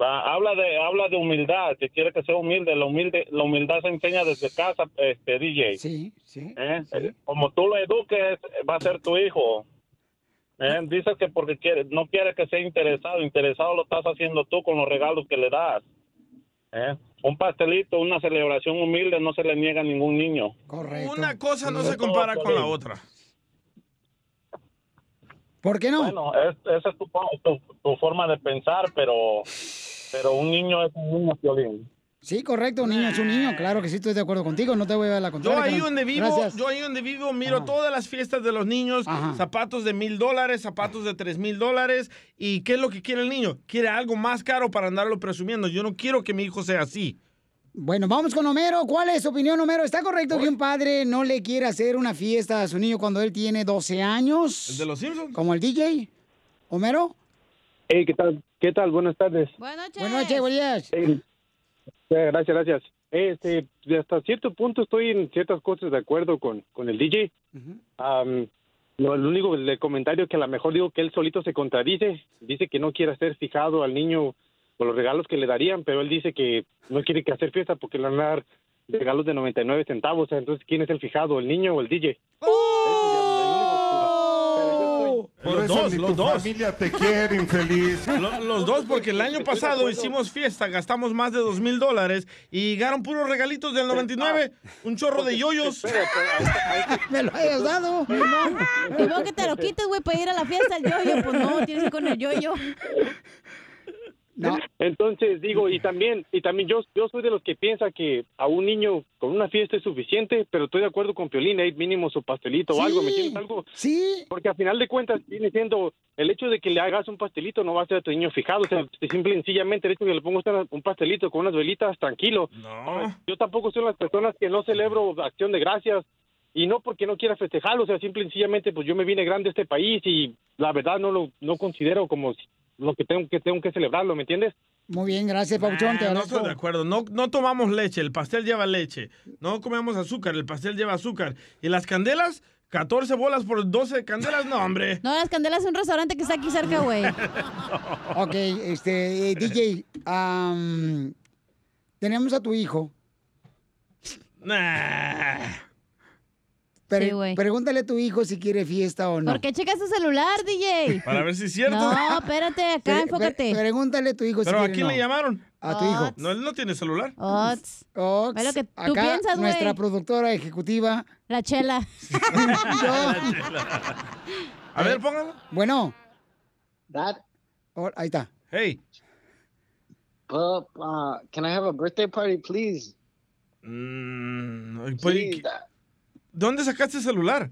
Va, habla de habla de humildad, que quiere que sea humilde, la humilde la humildad se enseña desde casa, este DJ. Sí, sí. ¿Eh? Como tú lo eduques, va a ser tu hijo. ¿Eh? Dices que porque quiere, no quiere que sea interesado, interesado lo estás haciendo tú con los regalos que le das. ¿Eh? Un pastelito, una celebración humilde no se le niega a ningún niño. Correcto. Una cosa no se compara con la otra. ¿Por qué no? Bueno, es- esa es tu, tu, tu forma de pensar, pero pero un niño es un niño, Piolín. Sí, correcto, un niño es un niño. Claro que sí, estoy de acuerdo contigo. No te voy a dar la Yo contraria. ahí carnal. donde vivo, Gracias. yo ahí donde vivo miro todas las fiestas de los niños, zapatos de mil dólares, zapatos de tres mil dólares. ¿Y qué es lo que quiere el niño? Quiere algo más caro para andarlo presumiendo. Yo no quiero que mi hijo sea así. Bueno, vamos con Homero. ¿Cuál es su opinión, Homero? ¿Está correcto que un padre no le quiera hacer una fiesta a su niño cuando él tiene 12 años? ¿El de los Simpsons? Como el DJ. ¿Homero? Hey, ¿qué tal? ¿Qué tal? Buenas tardes. Buenas noches. Buenas noches, buenos días. Gracias, gracias. Este, hasta cierto punto estoy en ciertas cosas de acuerdo con, con el DJ. Am, lo, lo único del comentario que a lo mejor digo que él solito se contradice. Dice que no quiere ser fijado al niño por los regalos que le darían, pero él dice que no quiere que hacer fiesta porque le van a dar regalos de 99 centavos. Entonces, ¿quién es el fijado, el niño o el DJ? Los Por eso dos, ni los tu dos. familia te quiere, infeliz. Lo- Los dos, porque el año pasado hicimos fiesta, gastamos más de dos mil dólares y llegaron puros regalitos del 99, un chorro de yoyos. Me lo hayas dado. Y luego que te lo quites, güey, para ir a la fiesta el yoyo. Pues no, tienes que ir con el yoyo. Entonces digo, y también, y también yo, yo soy de los que piensa que a un niño con una fiesta es suficiente, pero estoy de acuerdo con Piolín, hay mínimo su pastelito o algo, ¿me entiendes? Algo. Sí. Porque al final de cuentas viene siendo el hecho de que le hagas un pastelito no va a ser a tu niño fijado, o sea, simple y sencillamente el hecho de que le pongas un pastelito con unas velitas, tranquilo. No. Yo tampoco soy de las personas que no celebro acción de gracias y no porque no quiera festejarlo, o sea, simple y sencillamente pues yo me vine grande a este país y la verdad no lo no considero como lo que tengo que tengo que celebrarlo, ¿me entiendes? Muy bien, gracias, Pauchón. Te Ah, no estoy de acuerdo. No, no tomamos leche, el pastel lleva leche. No comemos azúcar, el pastel lleva azúcar. ¿Y las candelas? 14 bolas por 12 candelas, no, hombre. No, las candelas es un restaurante que está aquí cerca, güey. Ok, este, eh, DJ, am, tenemos a tu hijo. Nah. Pre- Sí, güey. pregúntale a tu hijo si quiere fiesta o no. ¿Por qué checas tu celular, DJ? Para ver si es cierto. No, espérate, acá, Pre- enfócate. pre- pregúntale a tu hijo si ¿Pero a quiere quién no. le llamaron? A tu hijo. No, él no tiene celular. Ots. Ox, Es lo que tú acá, piensas, güey. Nuestra productora ejecutiva. La chela. A ver, póngalo. Bueno. Dad. Oh, ahí está. Hey. Pup, uh, can I have a birthday party, please? Mm, pues, Sí, ¿qué- ¿Dónde sacaste el celular?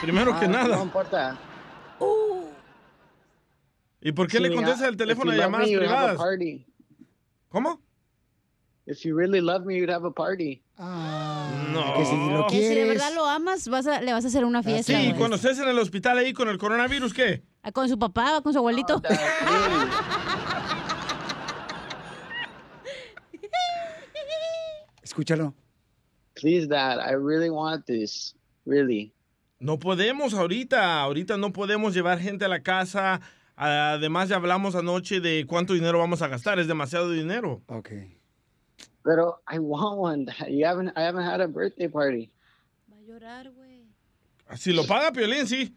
Primero que Ah, nada. No importa. ¿Y por qué Si le contestas el if teléfono love llamadas me, a privadas? party. ¿Cómo? If you really love me, you'd have a party. No. Que si lo Que si de quieres. verdad lo amas, vas a- le vas a hacer una fiesta. Sí, güey. cuando estés en el hospital ahí con el coronavirus, ¿qué? Ah, Con su papá, con su abuelito. Escúchalo. Please, Dad. I really want this. Really. No podemos ahorita, ahorita no podemos llevar gente a la casa. Además ya hablamos anoche de cuánto dinero vamos a gastar, es demasiado dinero. Ok. Pero I want one. Dad. You haven't. I haven't had a birthday party. Si lo paga Piolín, sí.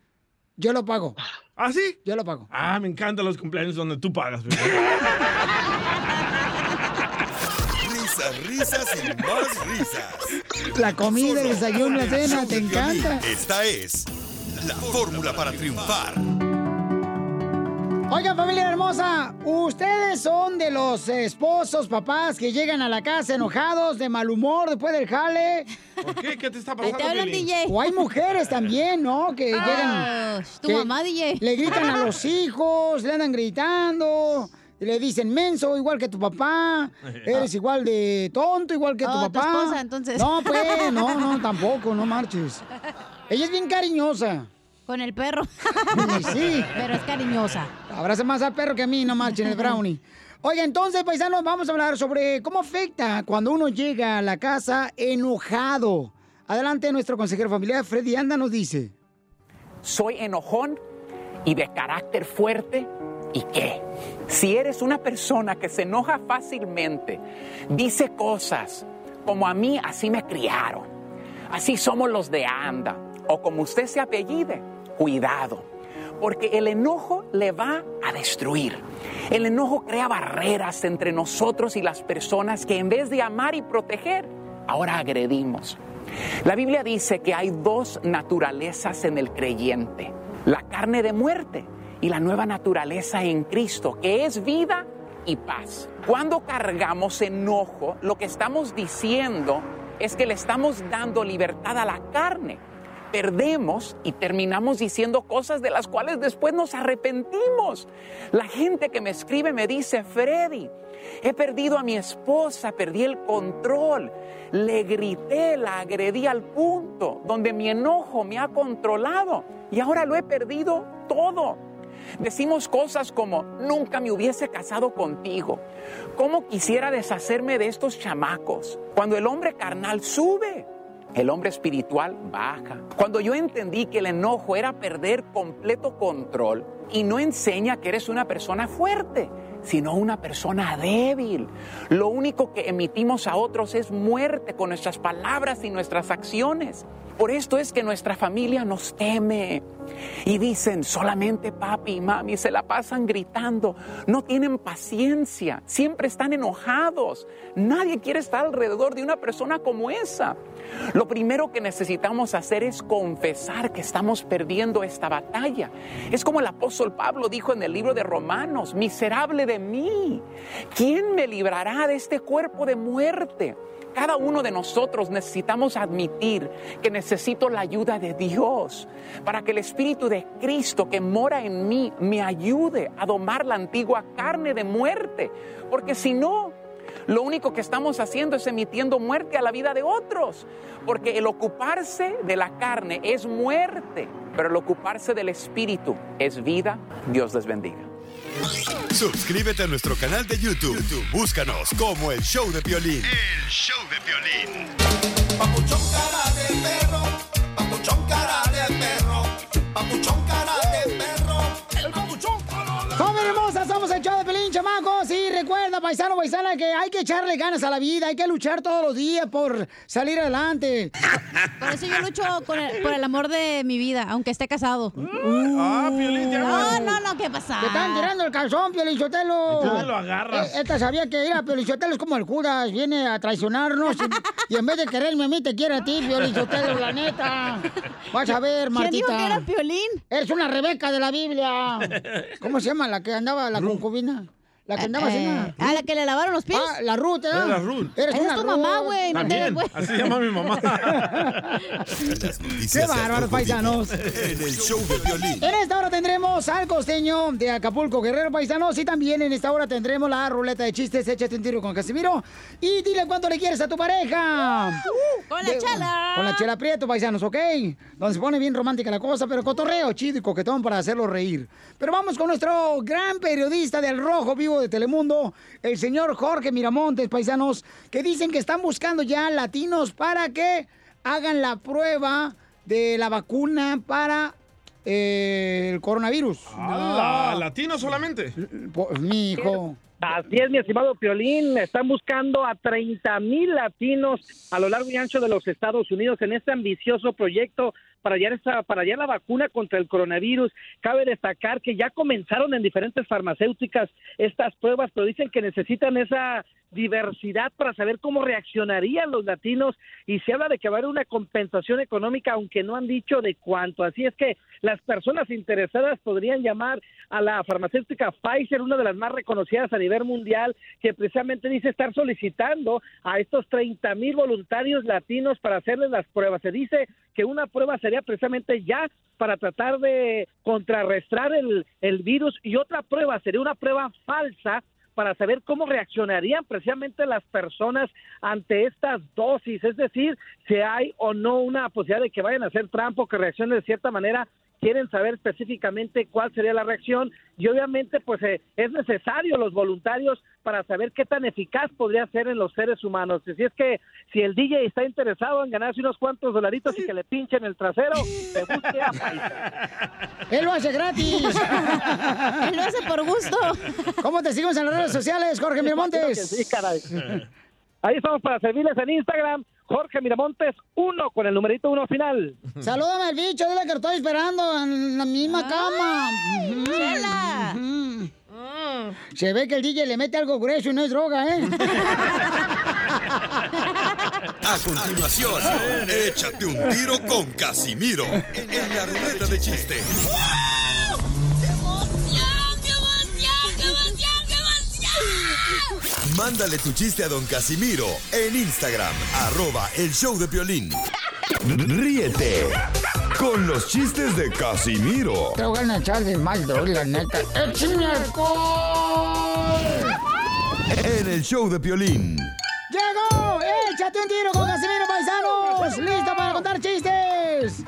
Yo lo pago. ¿Ah, sí? Yo lo pago. Ah, me encantan los cumpleaños donde tú pagas. Piolín. Risas, risas y más risas. La comida, el desayuno, la cena, te encanta. Esta es la fórmula para triunfar. Oigan, familia hermosa, ¿ustedes son de los esposos, papás que llegan a la casa enojados, de mal humor después del jale? ¿Por qué? ¿Qué te está Ahí pasando, te hablan? DJ. O hay mujeres también, ¿no? Que Ah, llegan... tu que mamá, DJ. Le gritan a los hijos, le andan gritando, y le dicen menso, igual que tu papá, eres igual de tonto, igual que tu Oh, tu papá. esposa, entonces. No, pues, no, no, tampoco, no marches. Ella es bien cariñosa. Con el perro. Sí. Pero es cariñosa. Abraza más al perro que a mí, no marchen el brownie. Oye, entonces, paisanos, vamos a hablar sobre cómo afecta cuando uno llega a la casa enojado. Adelante, nuestro consejero familiar, Freddy Anda, nos dice. soy enojón y de carácter fuerte. ¿Y qué? Si eres una persona que se enoja fácilmente, dice cosas como a mí así me criaron, así somos los de anda, o como usted se apellide, cuidado, porque el enojo le va a destruir. El enojo crea barreras entre nosotros y las personas que en vez de amar y proteger, ahora agredimos. La Biblia dice que hay dos naturalezas en el creyente, la carne de muerte y la nueva naturaleza en Cristo, que es vida y paz. Cuando cargamos enojo, lo que estamos diciendo es que le estamos dando libertad a la carne. Perdemos y terminamos diciendo cosas de las cuales después nos arrepentimos. La gente que me escribe me dice, Freddy, he perdido a mi esposa, perdí el control, le grité, la agredí al punto donde mi enojo me ha controlado y ahora lo he perdido todo. Decimos cosas como, nunca me hubiese casado contigo. ¿Cómo quisiera deshacerme de estos chamacos? Cuando el hombre carnal sube, el hombre espiritual baja. Cuando yo entendí que el enojo era perder completo control y no enseña que eres una persona fuerte, sino una persona débil. Lo único que emitimos a otros es muerte con nuestras palabras y nuestras acciones. Por esto es que nuestra familia nos teme. Y dicen, solamente papi y mami se la pasan gritando, no tienen paciencia, siempre están enojados. Nadie quiere estar alrededor de una persona como esa. Lo primero que necesitamos hacer es confesar que estamos perdiendo esta batalla. Es como el apóstol Pablo dijo en el libro de Romanos, miserable de mí, ¿quién me librará de este cuerpo de muerte? Cada uno de nosotros necesitamos admitir que necesito la ayuda de Dios para que el Espíritu de Cristo que mora en mí me ayude a domar la antigua carne de muerte. Porque si no, lo único que estamos haciendo es emitiendo muerte a la vida de otros. Porque el ocuparse de la carne es muerte, pero el ocuparse del Espíritu es vida. Dios les bendiga. Suscríbete a nuestro canal de YouTube. YouTube, Búscanos como el show de Piolín. El show de violín. Papuchón cara de perro, papuchón cara de perro, papuchón hermosa! Somos el show de Pelín, chamacos. Y recuerda, paisano, paisana, que hay que echarle ganas a la vida. Hay que luchar todos los días por salir adelante. Por eso yo lucho con el- por el amor de mi vida, aunque esté casado. Ah, Piolín, te No, no, no, ¿qué pasa? Te están tirando el calzón, Piolichotelo. Entonces lo agarras. Eh, Esta sabía que era Piolichotelo es como el Judas, viene a traicionarnos y, y en vez de quererme a mí, te quiere a ti, Piolichotelo, la neta. Vas a ver, ¿Quién Martita. dijo que era Piolín? Eres una Rebeca de la Biblia. ¿Cómo se llama la que andaba, la concubina? La que andaba Eh, así. ah, la que le lavaron los pies. Ah, la Ruth, ¿eh? La Ruth. Eres Esa una es tu mamá, güey. También, así se llama mi mamá. Qué bárbaros, paisanos. En el show de Piolín. En esta hora tendremos al costeño de Acapulco, Guerrero Paisanos. Y también en esta hora tendremos la ruleta de chistes. Échate un tiro con Casimiro. Y dile cuánto le quieres a tu pareja. Con la De- chela. Con la chela prieto, paisanos, ¿ok? Donde se pone bien romántica la cosa, pero cotorreo chido y coquetón para hacerlo reír. Pero vamos con nuestro gran periodista del Rojo Vivo de Telemundo, el señor Jorge Miramontes, paisanos, que dicen que están buscando ya latinos para que hagan la prueba de la vacuna para eh, el coronavirus. ¡Hala! ¿Latino solamente? Pues, mi hijo. Así es, mi estimado Piolín. Están buscando a 30 mil latinos a lo largo y ancho de los Estados Unidos en este ambicioso proyecto para hallar, esa, para hallar la vacuna contra el coronavirus. Cabe destacar que ya comenzaron en diferentes farmacéuticas estas pruebas, pero dicen que necesitan esa diversidad para saber cómo reaccionarían los latinos y se habla de que va a haber una compensación económica, aunque no han dicho de cuánto. Así es que las personas interesadas podrían llamar a la farmacéutica Pfizer, una de las más reconocidas a nivel mundial, que precisamente dice estar solicitando a estos 30 mil voluntarios latinos para hacerles las pruebas. Se dice que una prueba sería precisamente ya para tratar de contrarrestar el, el virus y otra prueba sería una prueba falsa para saber cómo reaccionarían precisamente las personas ante estas dosis, es decir, si hay o no una posibilidad de que vayan a hacer trampa o que reaccionen de cierta manera quieren saber específicamente cuál sería la reacción y obviamente pues eh, es necesario los voluntarios para saber qué tan eficaz podría ser en los seres humanos. Si es que si el DJ está interesado en ganarse unos cuantos dolaritos y que le pinchen el trasero, te busque a Paisa. Él lo hace gratis. Él lo hace por gusto. ¿Cómo te seguimos en las redes sociales, Jorge Miramontes? Sí, caray. Ahí estamos para servirles en Instagram, Jorge Miramontes 1 con el numerito 1 final. Salúdame al bicho, dile que lo estoy esperando en la misma cama. Ujú, chela. ujú. Se ve que el DJ le mete algo grueso y no es droga, ¿eh? A continuación, échate un tiro con Casimiro en la ruleta de chiste. Mándale tu chiste a don Casimiro en Instagram, arroba el show de violín. Ríete con los chistes de Casimiro Te voy a echar de mal, la neta. ¡Échame alcohol! en el show de violín. ¡Llegó! ¡Échate un tiro con Casimiro Paisanos! ¡Listo para contar chistes!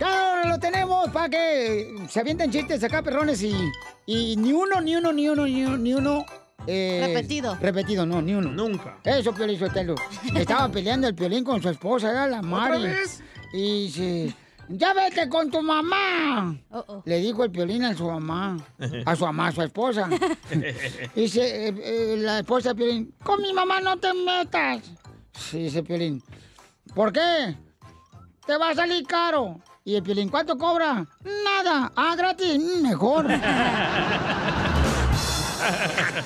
Hora lo tenemos para que se avienten chistes acá, perrones, y, y ni uno, ni uno, ni uno, ni uno, ni uno. Eh, Repetido. Repetido, no, ni uno. Nunca. Eso, Piolín Sotelo. Estaba peleando el Piolín con su esposa, era la Mari. vez? Y dice, ya vete con tu mamá. Le dijo el Piolín a su mamá, a su mamá, a su esposa. Dice eh, eh, la esposa de Piolín, con mi mamá no te metas. Sí, dice Piolín, ¿por qué? Te va a salir caro. Y el Piolín, ¿cuánto cobra? Nada. Ah, gratis. Mm, mejor.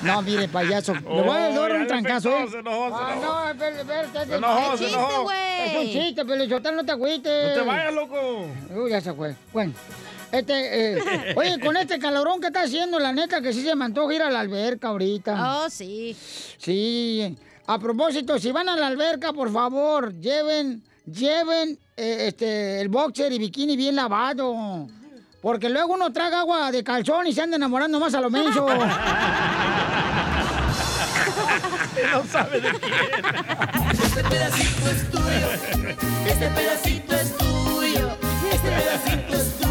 No, mire, payaso. Le voy a dar un trancazo, ¿eh? se enojó, se Ah, no, espérate, espérate. Se enojó, Es se chiste, enojó. güey. Es un chiste, Pelichotán, no te agüites. No te vayas, loco. Uy, ya se fue. Bueno. Este, eh, oye, con este calorón que está haciendo, la neta que sí se me antoja ir a la alberca ahorita. Oh, sí. Sí. A propósito, si van a la alberca, por favor, lleven, lleven eh, este, el boxer y bikini bien lavado. Porque luego uno traga agua de calzón y se anda enamorando más a lo menso. no sabe de quién. Este pedacito es tuyo. Este pedacito es tuyo. Este pedacito es tuyo.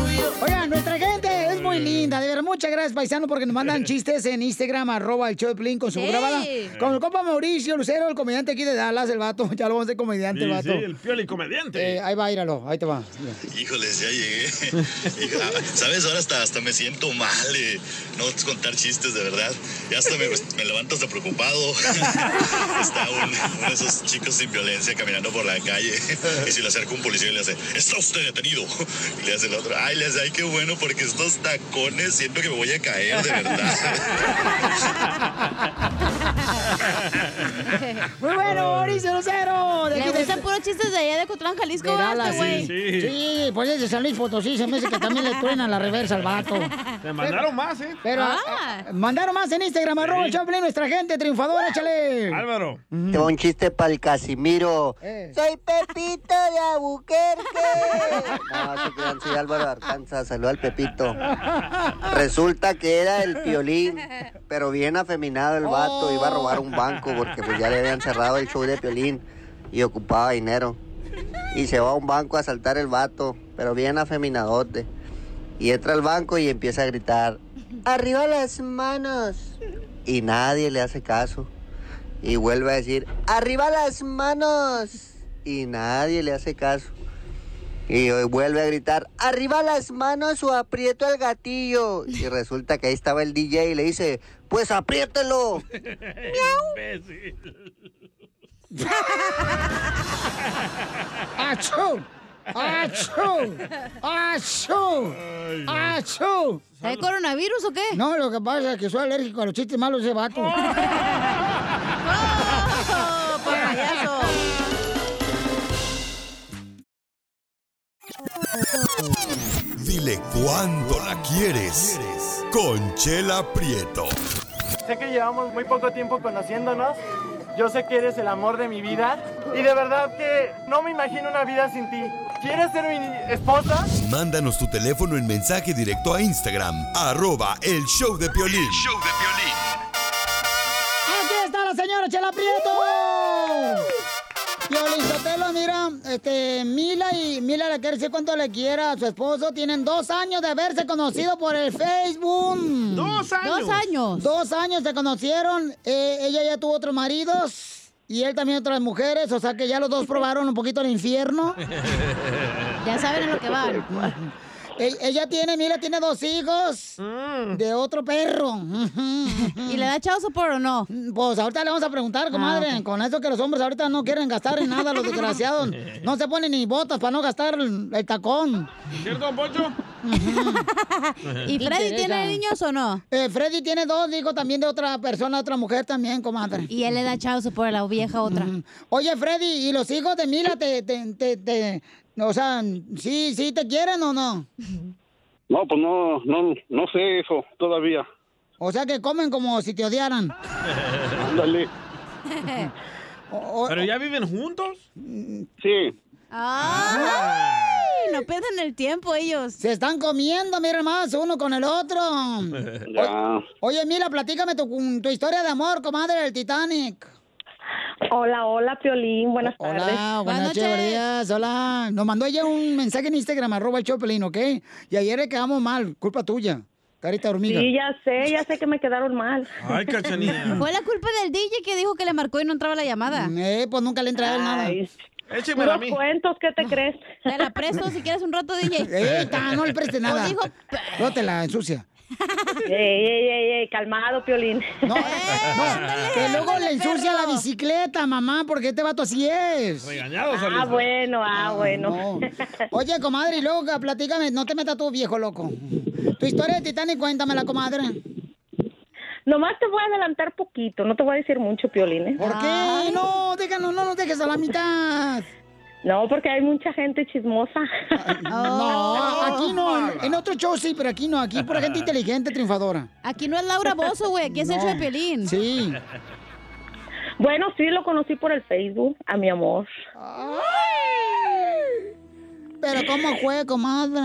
Linda. De verdad, muchas gracias, paisano, porque nos mandan chistes en Instagram, arroba el show de Piolín con su Sí. grabada. Con el compa Mauricio Lucero, el comediante aquí de Dallas, el vato. Ya lo vamos a hacer comediante, el Sí, vato. sí, el pioli comediante. Eh, ahí va, íralo, ahí te va. Híjoles, ya llegué. ¿Sabes? Ahora hasta, hasta me siento mal de no contar chistes, de verdad. Ya hasta me, me levanto hasta preocupado. Está un- uno de esos chicos sin violencia caminando por la calle y se le acerca un policía y le hace, está usted detenido. Y le hace el otro, ay, le hace, ay, qué bueno, porque estos tacones siento que me voy a caer, de verdad. Muy bueno, Lucero. de Le aquí de- gustan puros chistes de allá de Cotlán, Jalisco, de ¿verdad, Dallas, este güey? Sí, pues es de San Luis Potosí, se me hace que también le truena la reversa al vato. Te mandaron más, ¿eh? Pero Ah. ah, mandaron más en Instagram, arroba Piolín, nuestra gente triunfadora, échale. Álvaro. Te va un chiste para el Casimiro. Eh. Soy Pepito de Abuquerque. No, se crean, soy Álvaro de Arkansas. Saluda al Pepito. Resulta que era el piolín, pero bien afeminado el vato. Iba a robar un banco porque pues ya le habían cerrado el show de piolín y ocupaba dinero. Y se va a un banco a asaltar el vato, pero bien afeminadote. Y entra al banco y empieza a gritar, ¡Arriba las manos! Y nadie le hace caso. Y vuelve a decir, ¡Arriba las manos! Y nadie le hace caso. Y vuelve a gritar, ¡Arriba las manos o aprieto el gatillo! Y resulta que ahí estaba el DJ y le dice, ¡Pues apriételo! ¡Achú! ¡Achú! ¡Achú! ¡Achú! ¿Hay coronavirus o qué? No, lo que pasa es que soy alérgico a los chistes malos de vato. ¡Oh, payaso! Dile cuándo la quieres. Conchela Prieto. Sé que llevamos muy poco tiempo conociéndonos. Yo sé que eres el amor de mi vida. Y de verdad que no me imagino una vida sin ti. ¿Quieres ser mi esposa? Mándanos tu teléfono en mensaje directo a Instagram, arroba el show de Piolín. ¡Aquí está la señora Chela Prieto! Piolín Sotelo, mira, este, Mila y Mila le quiere decir cuánto le quiere a su esposo. Tienen dos años de haberse conocido por el Facebook. ¡Dos años! Dos años. Dos años se conocieron. Eh, ella ya tuvo otros maridos y él también otras mujeres. O sea que ya los dos probaron un poquito el infierno. Ya saben a lo que van. Ella tiene, mira, tiene dos hijos de otro perro. ¿Y le da chao por o no? Pues ahorita le vamos a preguntar, comadre. Ah. Con eso que los hombres ahorita no quieren gastar en nada, los desgraciados. No se ponen ni botas para no gastar el, el tacón. ¿Cierto, Poncho? ¿Y Freddy tiene niños o no? Eh, Freddy tiene dos hijos también de otra persona, otra mujer también, comadre. Y él le da chao por la vieja otra. Oye, Freddy, ¿y los hijos de Mila te, te, te, te- o sea, sí, sí te quieren o no? No, pues no, no, no sé eso todavía. O sea que comen como si te odiaran. Ándale. ¿Pero ya viven juntos? Sí. ¡Ay! No pierden el tiempo ellos. Se están comiendo, miren más, uno con el otro. Ya. Oye, mira, platícame tu, tu historia de amor, comadre del Titanic. Hola, hola, Piolín, buenas tardes. Hola, buenas noches, buenos días, hola. Nos mandó ella un mensaje en Instagram, arroba el Chopelín, ¿ok? Y ayer le quedamos mal, culpa tuya, carita hormiga. Sí, ya sé, ya sé que me quedaron mal. Ay, cachanilla. Fue la culpa del DJ que dijo que le marcó y no entraba la llamada. Eh, pues nunca le entra a él nada. Ay, Échemela a mí. cuentos, ¿qué te crees? Te la presto si quieres un rato, DJ. Eita, no le preste nada. Pues dijo, No te la ensucia. Ey, ey, ey, ey, calmado, Piolín. No, que luego le ensucia la bicicleta, mamá, porque este vato así es. Regañado Ah, saliste. bueno, ah, bueno. No. Oye, comadre, y luego platícame, no te metas tú, viejo loco. Tu historia de Titanic, cuéntamela, comadre. Nomás te voy a adelantar poquito, no te voy a decir mucho, Piolín. ¿eh? ¿Por qué? No, déjanos, no nos dejes a la mitad. No, porque hay mucha gente chismosa. No, aquí no. En otro show sí, pero aquí no. Aquí pura gente inteligente, triunfadora. Aquí no es Laura Bozo, güey, aquí es el No. show de Pelín. Sí. Bueno, sí, lo conocí por el Facebook, a mi amor. Pero ¿cómo fue, comadre?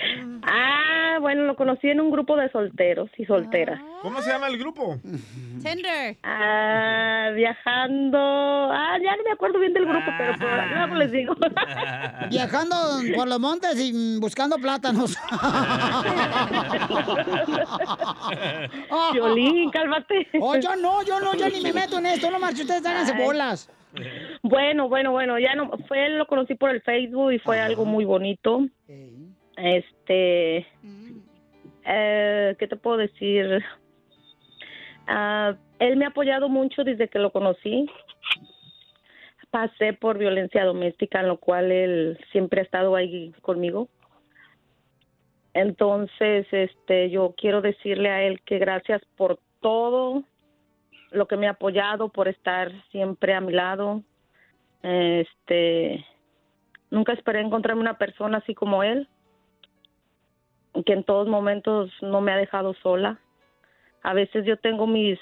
Ah, bueno, lo conocí en un grupo de solteros y solteras. ¿Cómo se llama el grupo? Tinder. Ah, viajando. Ah, ya no me acuerdo bien del grupo, pero por, luego les digo. Viajando por los montes y buscando plátanos. Violín, cálmate. Oh, yo no, yo no, yo ni me meto en esto. No marche, ustedes háganse bolas. Bueno, bueno, bueno, ya no, fue, lo conocí por el Facebook y fue algo muy bonito. Este, eh, ¿qué te puedo decir? Ah, él me ha apoyado mucho desde que lo conocí. Pasé por violencia doméstica, en lo cual él siempre ha estado ahí conmigo. Entonces, este, yo quiero decirle a él que gracias por todo lo que me ha apoyado, por estar siempre a mi lado. Este, nunca esperé encontrarme una persona así como él, que en todos momentos no me ha dejado sola. A veces yo tengo mis,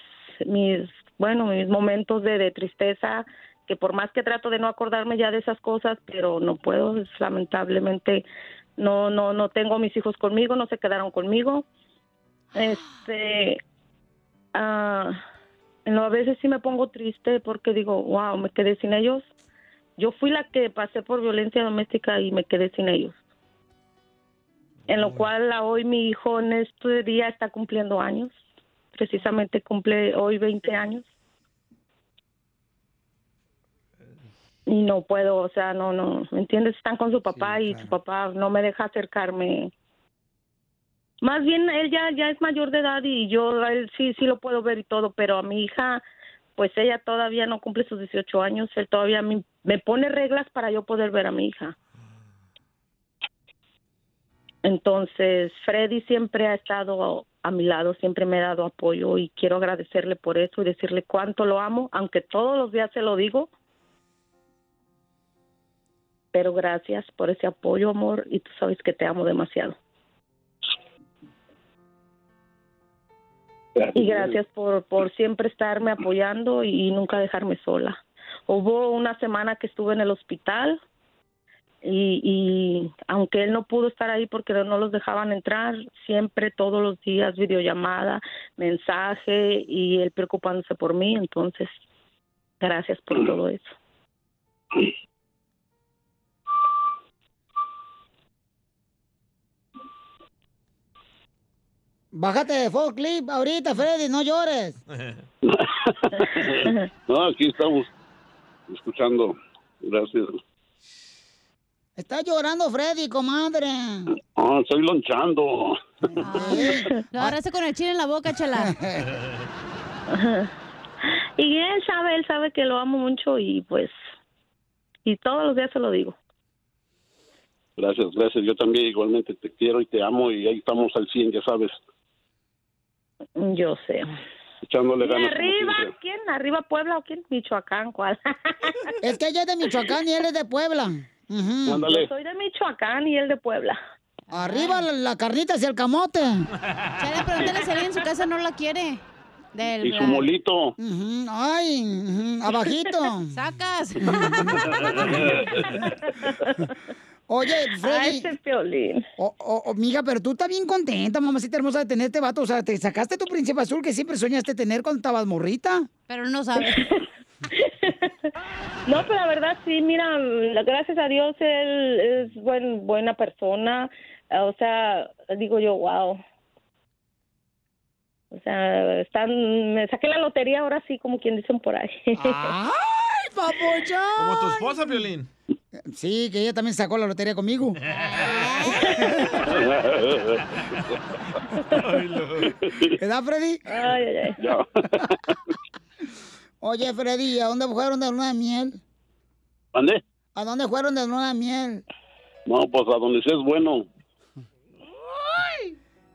mis, bueno, mis momentos de, tristeza, que por más que trato de no acordarme ya de esas cosas, pero no puedo, lamentablemente no, no, no tengo mis hijos conmigo, no se quedaron conmigo. Este, lo- a veces sí me pongo triste porque digo, wow, me quedé sin ellos. Yo fui la que pasé por violencia doméstica y me quedé sin ellos. En lo cual a hoy mi hijo en este día está cumpliendo años. Precisamente cumple hoy 20 años. Y no puedo, o sea, no, no, ¿me entiendes? Están con su papá y su papá no me deja acercarme. Más bien, él ya, ya es mayor de edad y yo, él sí, sí lo puedo ver y todo, pero a mi hija, pues ella todavía no cumple sus 18 años, él todavía me, me pone reglas para yo poder ver a mi hija. Entonces, Freddy siempre ha estado a mi lado, siempre me ha dado apoyo y quiero agradecerle por eso y decirle cuánto lo amo, aunque todos los días se lo digo. Pero gracias por ese apoyo, amor, y tú sabes que te amo demasiado. Y gracias por, por siempre estarme apoyando y nunca dejarme sola. Hubo una semana que estuve en el hospital y, y, aunque él no pudo estar ahí porque no los dejaban entrar, siempre todos los días videollamada, mensaje y él preocupándose por mí, entonces gracias por todo eso. Bájate de Clip ahorita, Freddy, no llores. no, aquí estamos escuchando. Gracias. Está llorando Freddy, comadre. Ah, estoy lonchando. Lo agarraste con el chile en la boca, chela. Y él sabe, él sabe que lo amo mucho y pues, y todos los días se lo digo. Gracias, gracias. Yo también igualmente te quiero y te amo y ahí estamos al 100, ya sabes, Yo sé. echándole ¿Y ganas. arriba? ¿Quién? ¿Arriba Puebla o quién? Michoacán, ¿cuál? Es que ella es de Michoacán y él es de Puebla. Yo soy de Michoacán y él de Puebla. Arriba la, la carnita hacia el camote. Chela, pregúntale si alguien en su casa no la quiere. Del Y su molito. Ay, abajito. Sacas. Oye, Freddy. ese Piolín. O, o- o, mija, pero tú estás bien contenta, mamacita hermosa, de tener este vato. O sea, te sacaste tu príncipe azul que siempre soñaste tener cuando estabas morrita. Pero no sabes. No, pero la verdad sí, mira, la- gracias a Dios él es buen, buena persona. eh, O sea, digo yo, wow. O sea, están, me saqué la lotería ahora sí, como quien dicen por ahí. ¡Ay, papuchón! Como tu esposa, Violín. Sí, que ella también sacó la lotería conmigo. ¿Verdad, Freddy? Ay, ay, ay. Oye, Freddy, ¿a dónde fueron de luna de miel? ¿Mande? ¿A dónde fueron de luna de miel? No, pues a donde sea es bueno.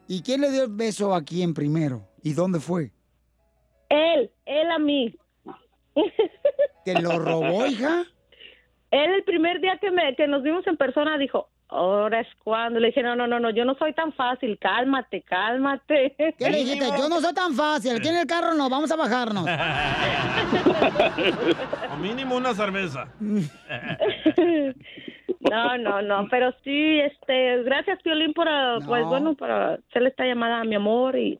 ¿Y quién le dio el beso a quién primero? ¿Y dónde fue? Él, él a mí. ¿Te lo robó, hija? Él el primer día que, me, que nos vimos en persona dijo, ahora es cuando. Le dije, no, no, no, no, yo no soy tan fácil, cálmate, cálmate. ¿Qué le dijiste? Yo no soy tan fácil. Aquí en el carro no, vamos a bajarnos. O mínimo una cerveza. No, no, no, pero sí, este, gracias Piolín por, ah, pues bueno, por hacerle esta llamada a mi amor y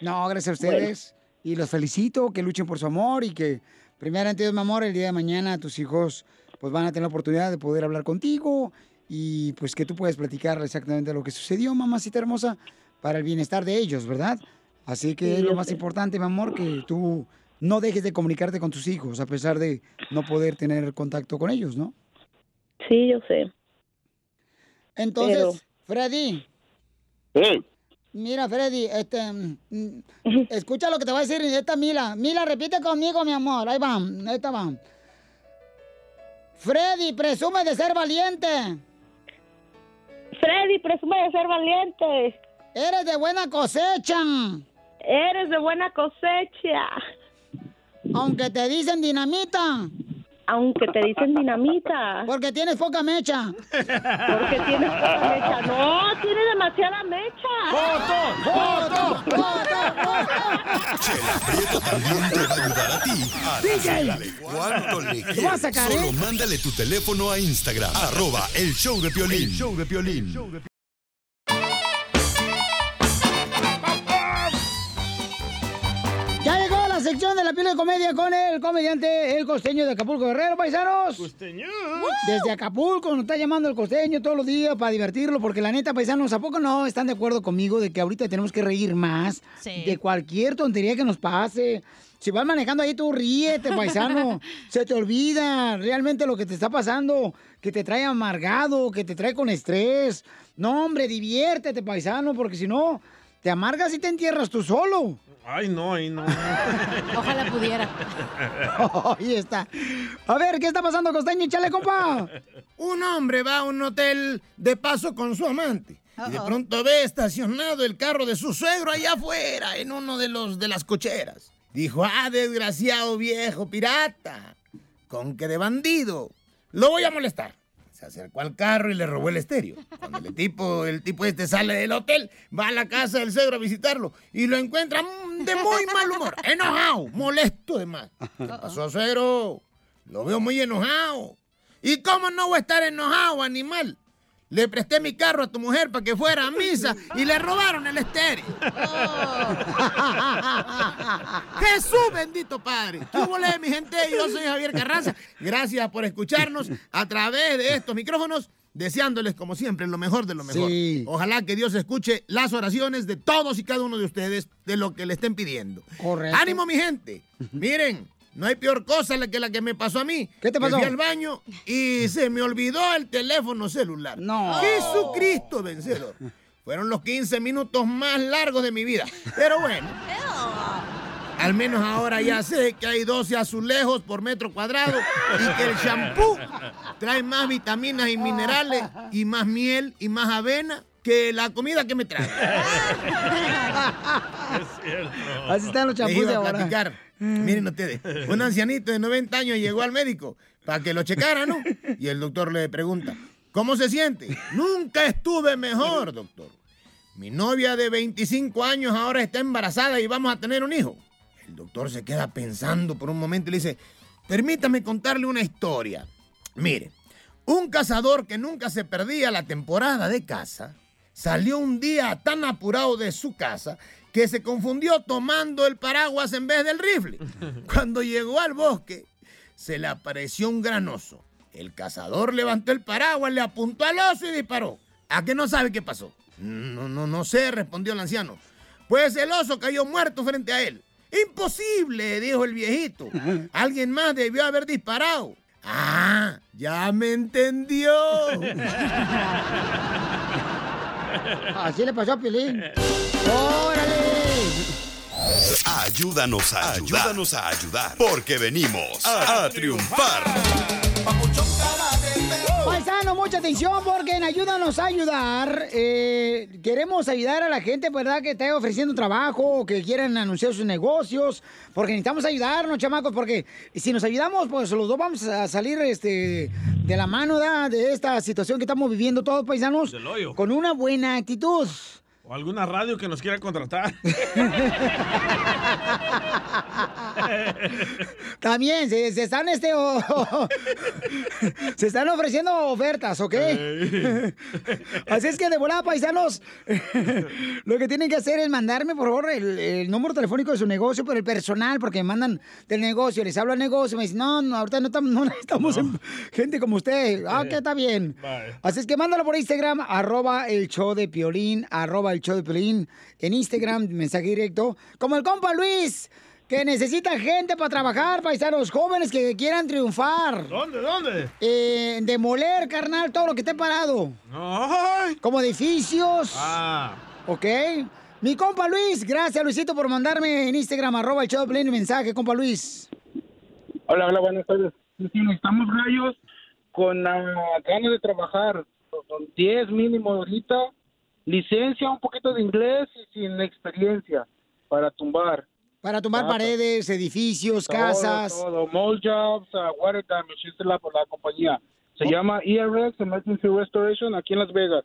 No, gracias a ustedes. Y los felicito, que luchen por su amor y que, primeramente, Dios, mi amor, el día de mañana tus hijos pues van a tener la oportunidad de poder hablar contigo y pues que tú puedas platicar exactamente lo que sucedió, mamacita hermosa, para el bienestar de ellos, ¿verdad? Así que Sí, es lo más sé. importante, mi amor, que tú no dejes de comunicarte con tus hijos a pesar de no poder tener contacto con ellos, ¿no? sí, yo sé. Entonces, Pero- Freddy, Mira, Freddy, este, mm, escucha lo que te va a decir esta Mila. Mila, repite conmigo, mi amor. Ahí va, ahí está va. Freddy, presume de ser valiente. Freddy, presume de ser valiente. Eres de buena cosecha. Eres de buena cosecha. Aunque te dicen dinamita. Aunque te dicen dinamita. Porque tienes poca mecha. Porque tienes poca mecha. No, tiene demasiada mecha. ¡Foto! ¡Foto! ¡Foto! Chela Prieto también te va a ayudar a ti a DJ. cuánto le Lo vas a quieres. sacar, Solo ¿eh? mándale tu teléfono a Instagram, arroba el show de Piolín. El show de Piolín. La piel de comedia con el comediante El Costeño de Acapulco Guerrero, paisanos. Costeño. Desde Acapulco nos está llamando el costeño todos los días para divertirlo, porque la neta, paisanos, ¿a poco no están de acuerdo conmigo de que ahorita tenemos que reír más Sí. de cualquier tontería que nos pase? Si vas manejando ahí, tú ríete, paisano. Se te olvida realmente lo que te está pasando, que te trae amargado, que te trae con estrés. No, hombre, diviértete, paisano, porque si no, te amargas y te entierras tú solo. Ay, no, ay, no. Ojalá pudiera. Ahí está. A ver, ¿qué está pasando, costeño? Chale, compa. Un hombre va a un hotel de paso con su amante. Y de pronto ve estacionado el carro de su suegro allá afuera, en uno de los de las cocheras. Dijo, ah, desgraciado viejo pirata, con que de bandido. Lo voy a molestar. Se acercó al carro y le robó el estéreo. Cuando el tipo, el tipo este sale del hotel, va a la casa del suegro a visitarlo y lo encuentra mm, de muy mal humor, enojado, molesto de más. ¿Qué pasó, suegro? Lo veo muy enojado. ¿Y cómo no voy a estar enojado, animal? Le presté mi carro a tu mujer para que fuera a misa y le robaron el estéreo. Jesús bendito Padre. ¿Qué hubo, mi gente? Yo soy Javier Carranza. Gracias por escucharnos a través de estos micrófonos deseándoles como siempre lo mejor de lo mejor. Sí. Ojalá que Dios escuche las oraciones de todos y cada uno de ustedes de lo que le estén pidiendo. Correcto. ¡Ánimo, mi gente! Miren, no hay peor cosa que la que me pasó a mí. ¿Qué te pasó? Me fui al baño y se me olvidó el teléfono celular. No. Jesucristo vencedor. Fueron los 15 minutos más largos de mi vida. Pero bueno. Al menos ahora ya sé que hay 12 azulejos por metro cuadrado y que el shampoo trae más vitaminas y minerales y más miel y más avena que la comida que me trae. Así están los champús de a ahora. Platicar. Miren ustedes, un ancianito de 90 años llegó al médico para que lo checara, ¿no? Y el doctor le pregunta, ¿cómo se siente? Nunca estuve mejor, doctor. Mi novia de 25 años ahora está embarazada y vamos a tener un hijo. El doctor se queda pensando por un momento y le dice, permítame contarle una historia. Mire, un cazador que nunca se perdía la temporada de caza, salió un día tan apurado de su casa que se confundió tomando el paraguas en vez del rifle. Cuando llegó al bosque, se le apareció un gran oso. El cazador levantó el paraguas, le apuntó al oso y disparó. ¿A qué no sabe qué pasó? No, no, no sé, respondió el anciano. Pues el oso cayó muerto frente a él. Imposible, dijo el viejito. Alguien más debió haber disparado. Ah, ya me entendió. Así le pasó a Pilín. ¡Órale! Ayúdanos a ayudar. Ayúdanos a ayudar. Porque venimos a, a triunfar. Paisano, mucha atención porque en Ayúdanos a Ayudar eh, queremos ayudar a la gente, ¿verdad? Que esté ofreciendo trabajo o que quieran anunciar sus negocios. Porque necesitamos ayudarnos, chamacos, porque si nos ayudamos, pues los dos vamos a salir este, de la mano ¿verdad? de esta situación que estamos viviendo todos, paisanos, con una buena actitud. O alguna radio que nos quiera contratar. También se, se están este o- se están ofreciendo ofertas, ¿ok? Así es que de volada, paisanos, lo que tienen que hacer es mandarme, por favor, el, el número telefónico de su negocio, pero el personal, porque me mandan del negocio, les hablo al negocio, me dicen, no, no, ahorita no estamos, no necesitamos gente como usted. Ah, que está bien. Así es que mándalo por Instagram, arroba el show de Piolín, arroba el show de Piolín, en Instagram, mensaje directo, como el compa Luis, que necesita gente para trabajar, paisanos jóvenes que quieran triunfar. ¿Dónde, dónde? Eh, demoler, carnal, todo lo que esté parado. Como edificios. Ah. ¿Ok? Mi compa Luis, gracias Luisito por mandarme en Instagram, arroba el show de Piolín, mensaje, compa Luis. Hola, hola, buenas tardes. Sí, sí, necesitamos rayos con ah, ganas de trabajar, con 10 mínimo ahorita, licencia, un poquito de inglés y sin experiencia para tumbar. Para tumbar paredes, edificios, Todo, casas. Todo, mold jobs, uh, water damage, es la, la compañía. Se llama ERX, Emergency Restoration, aquí en Las Vegas.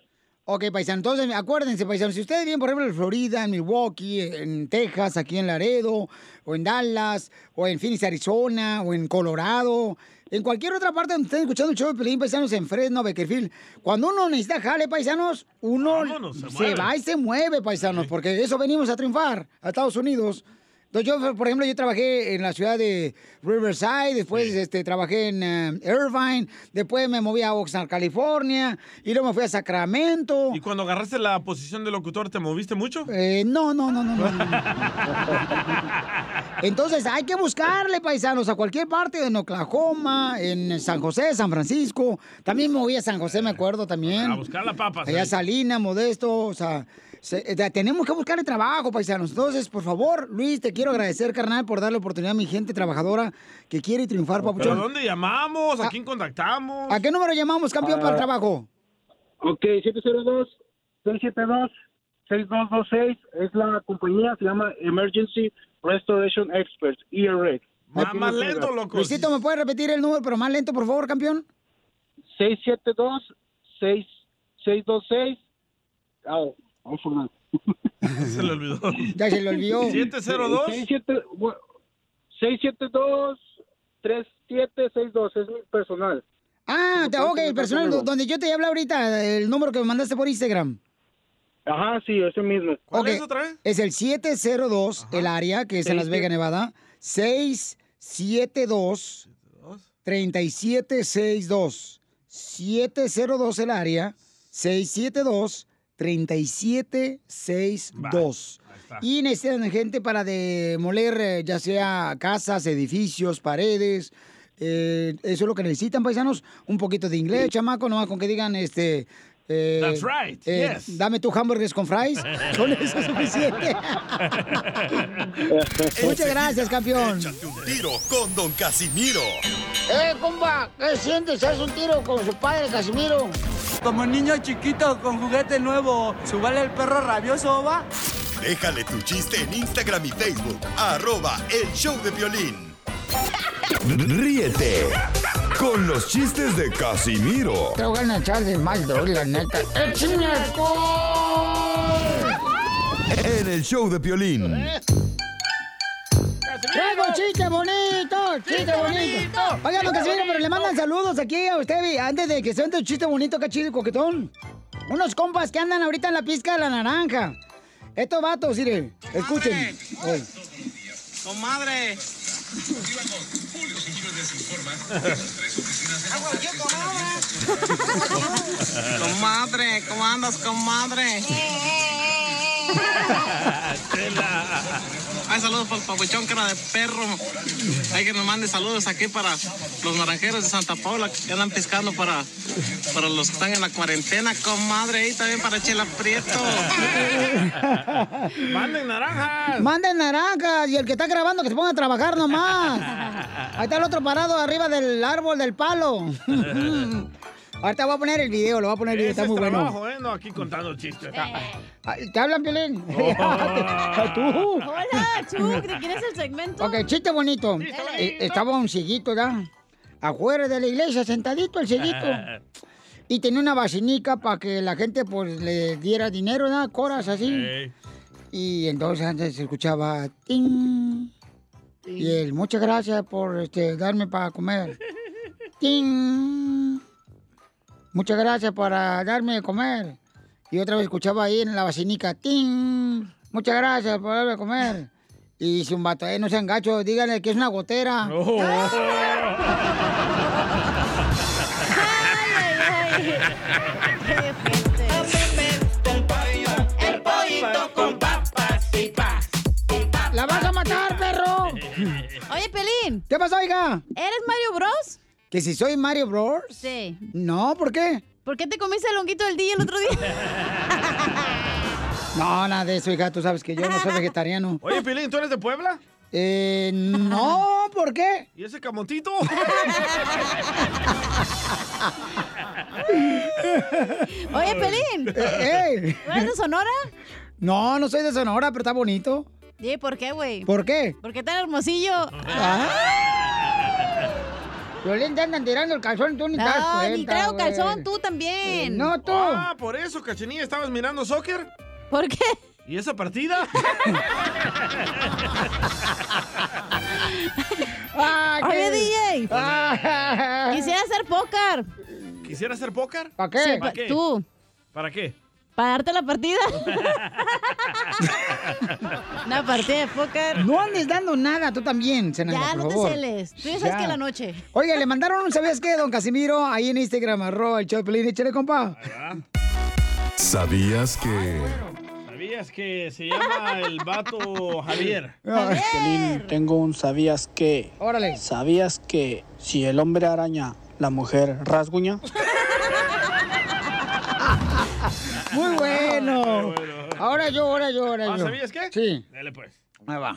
Ok, paisano, entonces acuérdense, paisano, si ustedes viven, por ejemplo, en Florida, en Milwaukee, en Texas, aquí en Laredo, o en Dallas, o en Phoenix, Arizona, o en Colorado, en cualquier otra parte donde estén escuchando el show de Pelín, paisanos, en Fresno, Beckerfield, cuando uno necesita jale, paisanos, uno Vámonos, se se, va y se mueve, paisanos, porque eso venimos a triunfar a Estados Unidos. Entonces, yo, por ejemplo, yo trabajé en la ciudad de Riverside, después este, trabajé en eh, Irvine, después me moví a Oxnard, California, y luego me fui a Sacramento. ¿Y cuando agarraste la posición de locutor, te moviste mucho? Eh, no, no, no, no, no. no. Entonces hay que buscarle, paisanos, a cualquier parte, en Oklahoma, en San José, San Francisco. También me moví a San José, me acuerdo también. A buscar la papa. Allá Salina, Modesto, o sea, se- eh, tenemos que buscarle trabajo, paisanos. Entonces, por favor, Luis, te quiero agradecer, carnal, por darle oportunidad a mi gente trabajadora que quiere triunfar, ¿Pero papuchón. dónde llamamos? ¿A quién contactamos? ¿A qué número llamamos, campeón, para el Ah. trabajo? Ok, 702-672-6226 es la compañía, se llama Emergency Restoration Experts, ERX. Más, más lento, loco. Luisito, ¿me puedes repetir el número, pero más lento, por favor, campeón? 672-626. Oh, Forgot. Se le olvidó. Ya se le olvidó. 702. 672-3762 es mi personal. Ah, te, ok, el personal do- donde yo te hablé ahorita, el número que me mandaste por Instagram. Ajá, sí, ese mismo. Ok, es el 702, el área, que es en Las Vegas, Nevada. 672 3762. 702 el área 672 3762. Y necesitan gente para demoler eh, ya sea casas, edificios, paredes. Eh, eso es lo que necesitan, paisanos. Un poquito de inglés, chamaco, nomás con que digan este. eh, That's right, eh, yes. Dame tu hamburgues con fries. Con eso es suficiente. Muchas gracias, campeón. Échate un tiro con Don Casimiro. Eh, compa, ¿qué sientes? ¿Haz un tiro con su padre, Casimiro? Como niño chiquito con juguete nuevo, ¿subale el perro rabioso, va? Déjale tu chiste en Instagram y Facebook. Arroba El Show de Violín. Ríete con los chistes de Casimiro Te voy a echar de mal, doy, la neta. ¡Échame en el show de Piolín. ¡Traigo chiste bonito! ¡Chiste bonito! Oigan, don Casimiro, pero le mandan saludos aquí a usted antes de que se vente un chiste bonito, acá chido y coquetón. Unos compas que andan ahorita en la pizca de la naranja. Estos vatos, mire, escuchen. Oy. Comadre. Comadre, ¿cómo andas, comadre? Ay, saludos para el papuchón, cara de perro. Hay que nos mande saludos aquí para los naranjeros de Santa Paula que andan piscando para, para los que están en la cuarentena, comadre. Y también para Chela Prieto. ¡Manden naranjas! Manden naranjas y el que está grabando que se ponga a trabajar nomás. Ahí está el otro parado arriba del árbol del palo. Ahorita voy a poner el video, lo voy a poner el video, Ese está es muy bueno. ¿eh? No aquí contando chistes. Ay, ¿Te hablan, Piolín? ¿Tú? Hola, Chuck, ¿de quién es el segmento? Ok, chiste bonito. Eh, estaba un cieguito, ¿da? Afuera de la iglesia, sentadito el cieguito. Y tenía una vacinica para que la gente, pues, le diera dinero, ¿da? Coras así. Y entonces antes se escuchaba ting. Y él, muchas gracias por este, darme para comer. ting. Muchas gracias por ah, darme de comer. Y otra vez escuchaba ahí en la vacinica, ting. Muchas gracias por darme de comer. Y dice un vato, eh, no sean gachos, díganle que es una gotera. El pollito con papas y pas. ¡La vas a matar, perro! Oye, Pelín. ¿Qué pasó, oiga? ¿Eres Mario Bros? ¿Que si soy Mario Bros? Sí. No, ¿por qué? ¿Por qué te comiste el honguito del día el otro día? No, nada de eso, hija, tú sabes que yo no soy vegetariano. Oye, Pilín, ¿tú eres de Puebla? Eh, no, ¿por qué? ¿Y ese camontito? Oye, Pelín. Eh, ¿No eres de Sonora? No, no soy de Sonora, pero está bonito. ¿Y por qué, güey? ¿Por qué? ¿Por qué tan hermosillo? Violín, te andan tirando el calzón, tú ni te das No, cuenta, ni traigo calzón, tú también. No, tú. Ah, por eso, Cachanilla, ¿estabas mirando soccer? ¿Por qué? ¿Y esa partida? Ah, Oye, qué- DJ. Quisiera hacer póker. ¿Quisiera hacer póker? ¿Para qué? Sí, ¿Para pa- qué? tú. ¿Para qué? Para darte la partida. Una partida de póker. No andes dando nada, tú también, Ya, por no te celes. Tú ya sabes que en la noche. Oiga, le mandaron un ¿sabías qué, don Casimiro? Ahí en Instagram, arroba el Choplin, échale, compa. ¿Sabías que... ¿Sabías que se llama el vato Javier? Piolín, tengo un sabías que. Órale. ¿Sabías que si el hombre araña, la mujer rasguña? bueno. Ahora yo, ahora yo, ahora Ah, yo. ¿sabías qué? Sí. Dale, pues. Ahí va.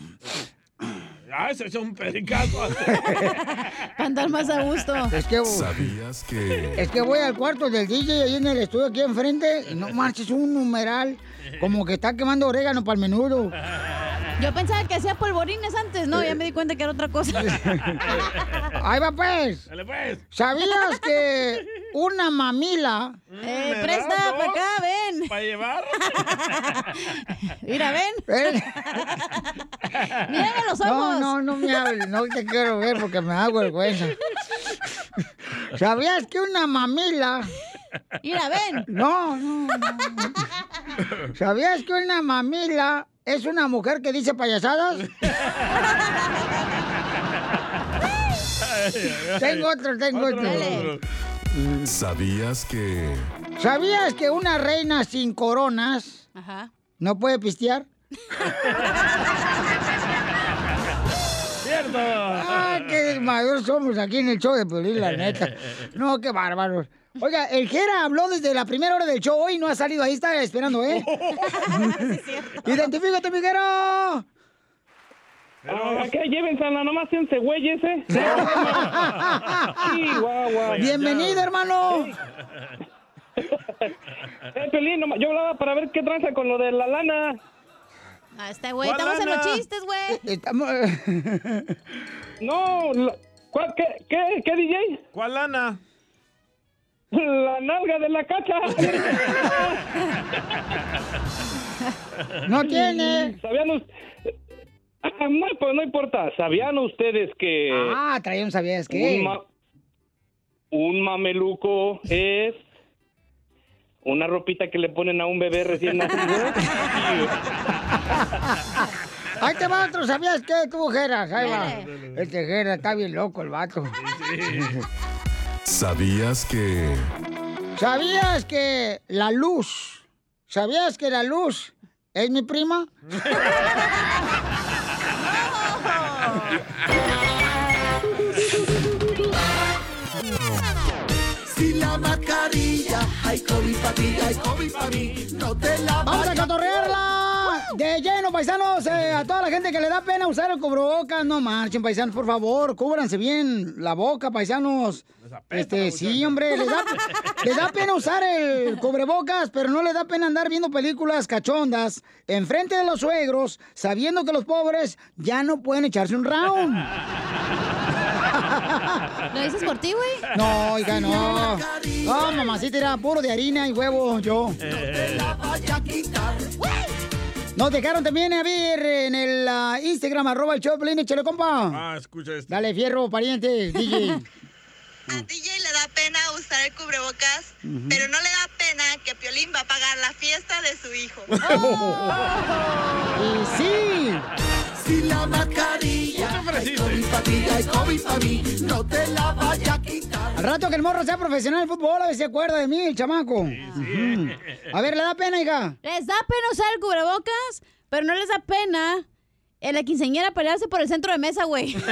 Ah, ese es un pericazo. Para andar más a gusto. Es que, ¿Sabías que... es que voy al cuarto del DJ ahí en el estudio aquí enfrente y no marches un numeral como que está quemando orégano para el menudo. Yo pensaba que hacía polvorines antes. No, ya me di cuenta que era otra cosa. Ahí va pues. Dale, pues. ¿Sabías que una mamila Eh, presta para acá, ven. ¿Para llevar? Mira, ven. Eh, Mírame los No, ojos. no, no me hables, no te quiero ver porque me da vergüenza. ¿Sabías que una mamila... Mira, ven. No, no, no. ¿Sabías que una mamila es una mujer que dice payasadas? tengo otro, tengo otro. ¿Sabías que... ¿Sabías que una reina sin coronas Ajá. no puede pistear? ¡Cierto! Ah, qué mayor somos aquí en el show de Piolín, la neta. No, qué bárbaros. Oiga, el Jera habló desde la primera hora del show hoy, no ha salido ahí, está esperando, ¿eh? Identifícate, mi Jera. Ah, ¿Qué? Llévensela, nomás siénse güeyes, ¿eh? Chihuahua. Bienvenido, hermano. Eh, Pelín, nomás- yo hablaba para ver qué tranza con lo de la lana. Ah, está, güey. Estamos en los chistes, güey. Estamos... No, la- ¿cuál- qué, qué, ¿qué, DJ? ¿Cuál lana? La nalga de la cacha. No tiene. ¿Sabían us- Ah, no, pues no importa. ¿Sabían ustedes que Ah, traía un sabías qué. un, ma- un mameluco es una ropita que le ponen a un bebé recién nacido? Ahí te va otro, ¿sabías qué? Tú, Jera, ahí va. Este Jera está bien loco, el vato. ¿Sabías que... ¿Sabías que la luz, ¿sabías que la luz es mi prima? Si la mascarilla, hay COVID para ti, hay COVID para mí. No te la Vamos a vayas cotorrearla de lleno, paisanos. eh, a toda la gente que le da pena usar el cubrebocas, no marchen, paisanos, por favor. Cúbranse bien la boca, paisanos. Este, sí, hombre, les da, les da pena usar el cubrebocas, pero no les da pena andar viendo películas cachondas enfrente de los suegros, sabiendo que los pobres ya no pueden echarse un round. ¿Lo dices por ti, güey? No, oiga, no. No, mamacita, era puro de harina y huevo, yo. Nos dejaron también a ver en el ah, Instagram, arroba el Choplin, échale, compa. Ah, escucha esto. Dale, fierro, pariente, DJ. DJ le da pena usar el cubrebocas, pero no le da pena que Piolín va a pagar la fiesta de su hijo. Y sí. Si la mascarilla, hay COVID para ti, hay COVID para mí. No te la vayas a quitar. Al rato que el morro sea profesional de fútbol, a ver si se acuerda de mí, el chamaco. Ujú. A ver, ¿le da pena, hija? Les da pena usar el cubrebocas, pero no les da pena en la quinceañera pelearse por el centro de mesa, güey.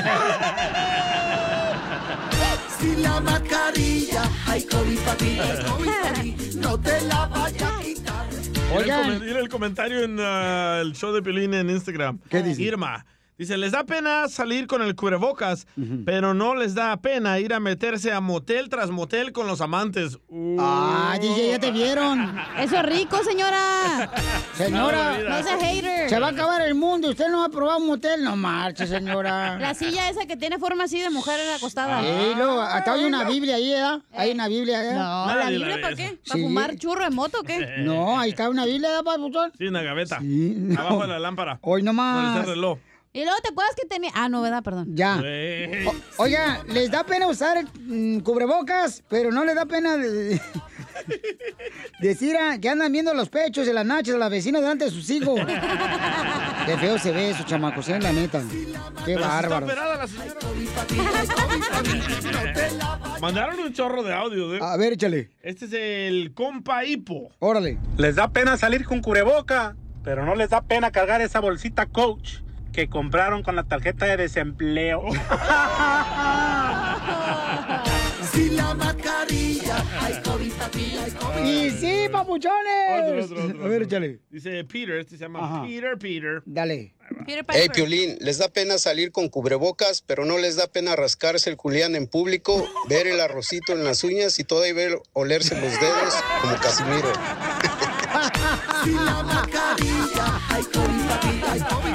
Si la mascarilla, hay COVID para ti, hay COVID para mí. No te la vayas a quitar. Mira el, comen- mira el comentario en ah, el show de Pelín en Instagram. ¿Qué dice? Irma. Dice, les da pena salir con el cubrebocas, pero no les da pena ir a meterse a motel tras motel con los amantes. Uh. Ah, DJ, ya te vieron. Eso es rico, señora. Señora, No sea hater. se va a acabar el mundo. Usted no va a probar un motel. No marche, señora. La silla esa que tiene forma así de mujer acostada. Sí, luego, hasta hay una Biblia ahí, ¿verdad? Hay una Biblia, ¿eh? No, ¿la Biblia para qué? ¿Para fumar churro de moto o qué? No, ahí está una Biblia, ¿verdad, papuchón? Sí, en la gaveta. no. Abajo de la lámpara. Hoy nomás. está el reloj. Y luego te acuerdas que tenía. Ah, no, ¿verdad? Perdón. Ya. O- oiga, les da pena usar mm, cubrebocas, pero no les da pena de- decir ah, que andan viendo los pechos de las nachas de la vecina delante de sus hijos. Qué feo se ve eso, chamacos, ¿eh? La neta. Qué bárbaro. Mandaron un chorro de audio, ¿eh? A ver, échale. Este es el compa hipo. Órale. Les da pena salir con cubreboca, pero no les da pena cargar esa bolsita coach que compraron con la tarjeta de desempleo. Si la mascarilla, hay COVID ti, hay COVID. Y sí, papuchones. Otro, otro, otro, A ver, échale. Dice Peter, este se llama Ajá. Peter, Peter. Dale. Hey, Piolín, les da pena salir con cubrebocas, pero no les da pena rascarse el culián en público, ver el arrocito en las uñas y todavía ver olerse los dedos como Casimiro. Si la mascarilla, hay COVID ti, hay COVID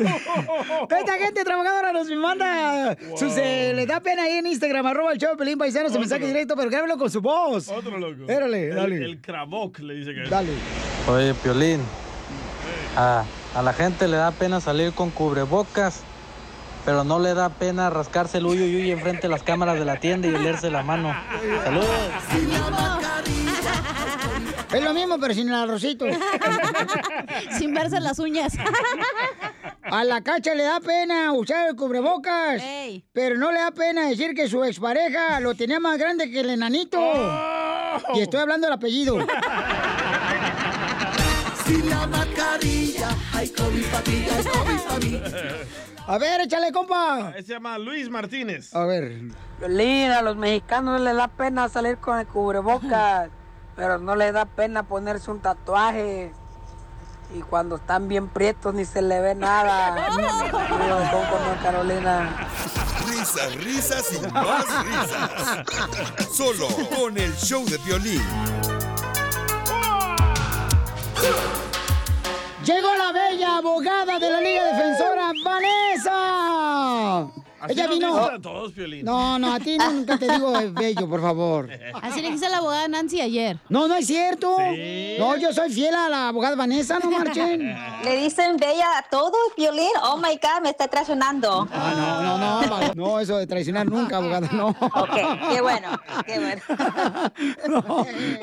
Esta gente trabajadora nos manda sus, eh, le da pena ahí en Instagram, arroba el show Pelín Paisano, su Otro. mensaje directo, pero grábelo con su voz. Otro loco. Espérale, El- dale. El, Kravoc le dice que es. Dale. Oye, Piolín, a, a la gente le da pena salir con cubrebocas, pero no le da pena rascarse el uyo y uy enfrente de las cámaras de la tienda y olerse la mano. Saludos. Es lo mismo, pero sin el arrocito. Sin verse las uñas. A la cacha le da pena usar el cubrebocas, pero no le da pena decir que su expareja lo tenía más grande que el enanito. Y estoy hablando del apellido. Sin la mascarilla, hay COVID COVID mí. A ver, échale, compa. Se llama Luis Martínez. A ver. Violín, a los mexicanos les da pena salir con el cubrebocas, pero no les da pena ponerse un tatuaje. Y cuando están bien prietos ni se le ve nada. Con Carolina. Risas, risas y más risas. Solo con el show de violín. Llegó la bella abogada de la Liga Defensora, Vanessa. Así Ella vino. a todos. No, no, a ti nunca te digo bello, por favor. Así le dijiste a la abogada Nancy ayer. No, no es cierto. No, yo soy fiel a la abogada Vanessa, no marchen. Le dicen bella a todo, Violín. Oh my God, me está traicionando. Ah, no, no, no, no, eso de traicionar nunca, abogada, no. Ok, qué bueno, qué bueno.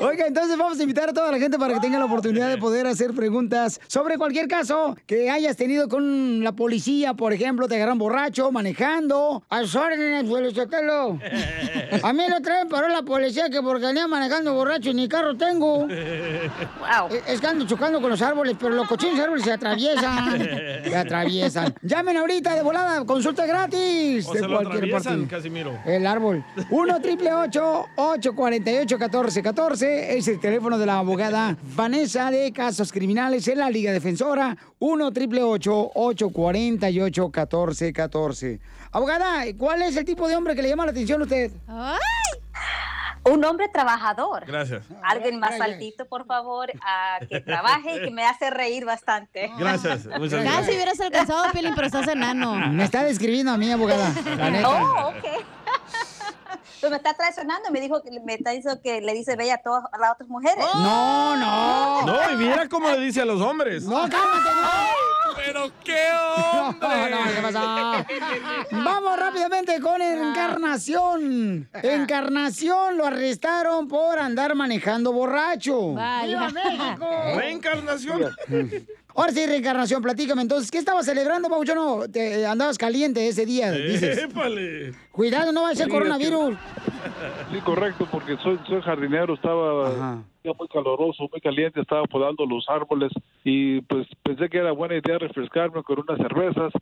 Oiga, entonces vamos a invitar a toda la gente para que tenga la oportunidad de poder hacer preguntas sobre cualquier caso que hayas tenido con la policía, por ejemplo, te agarran borracho, manejando. A sus órdenes, Felicitelo. A mí lo traen paró la policía que porque venía manejando borracho y ni carro tengo. Wow. Es que ando chocando con los árboles, pero los cochinos árboles se atraviesan. Se atraviesan. Llamen ahorita de volada, consulta gratis. O de se lo cualquier atraviesan, parte. Casimiro. El árbol. 1 triple 848 1414 es el teléfono de la abogada Vanessa de Casos Criminales en la Liga Defensora. 1 triple 848 1414 Abogada, ¿cuál es el tipo de hombre que le llama la atención a usted? Un hombre trabajador. Gracias. Alguien más altito, por favor, ah, que trabaje y que me hace reír bastante. Gracias, muchas Casi gracias. hubieras alcanzado, Piolín, pero estás enano. Me está describiendo a mí, abogada. La neta. Oh, ok. Pues me está traicionando, me dijo que me está diciendo que le dice bella a todas las otras mujeres. No, no. No, y mira cómo le dice a los hombres. No, cálmate, no. Pero qué hombre. No, no, ¿qué pasa? Vamos rápidamente con Encarnación. Encarnación lo arrestaron por andar manejando borracho. Vaya. ¡Viva México! Reencarnación. Ahora sí, reencarnación, platícame entonces, ¿qué estabas celebrando, Pauchono? Te andabas caliente ese día, dices. Épale. Cuidado, no va a ser Sí, coronavirus. Sí, correcto, porque soy, soy jardinero, estaba muy caloroso, muy caliente, estaba podando los árboles y pues pensé que era buena idea refrescarme con unas cervezas.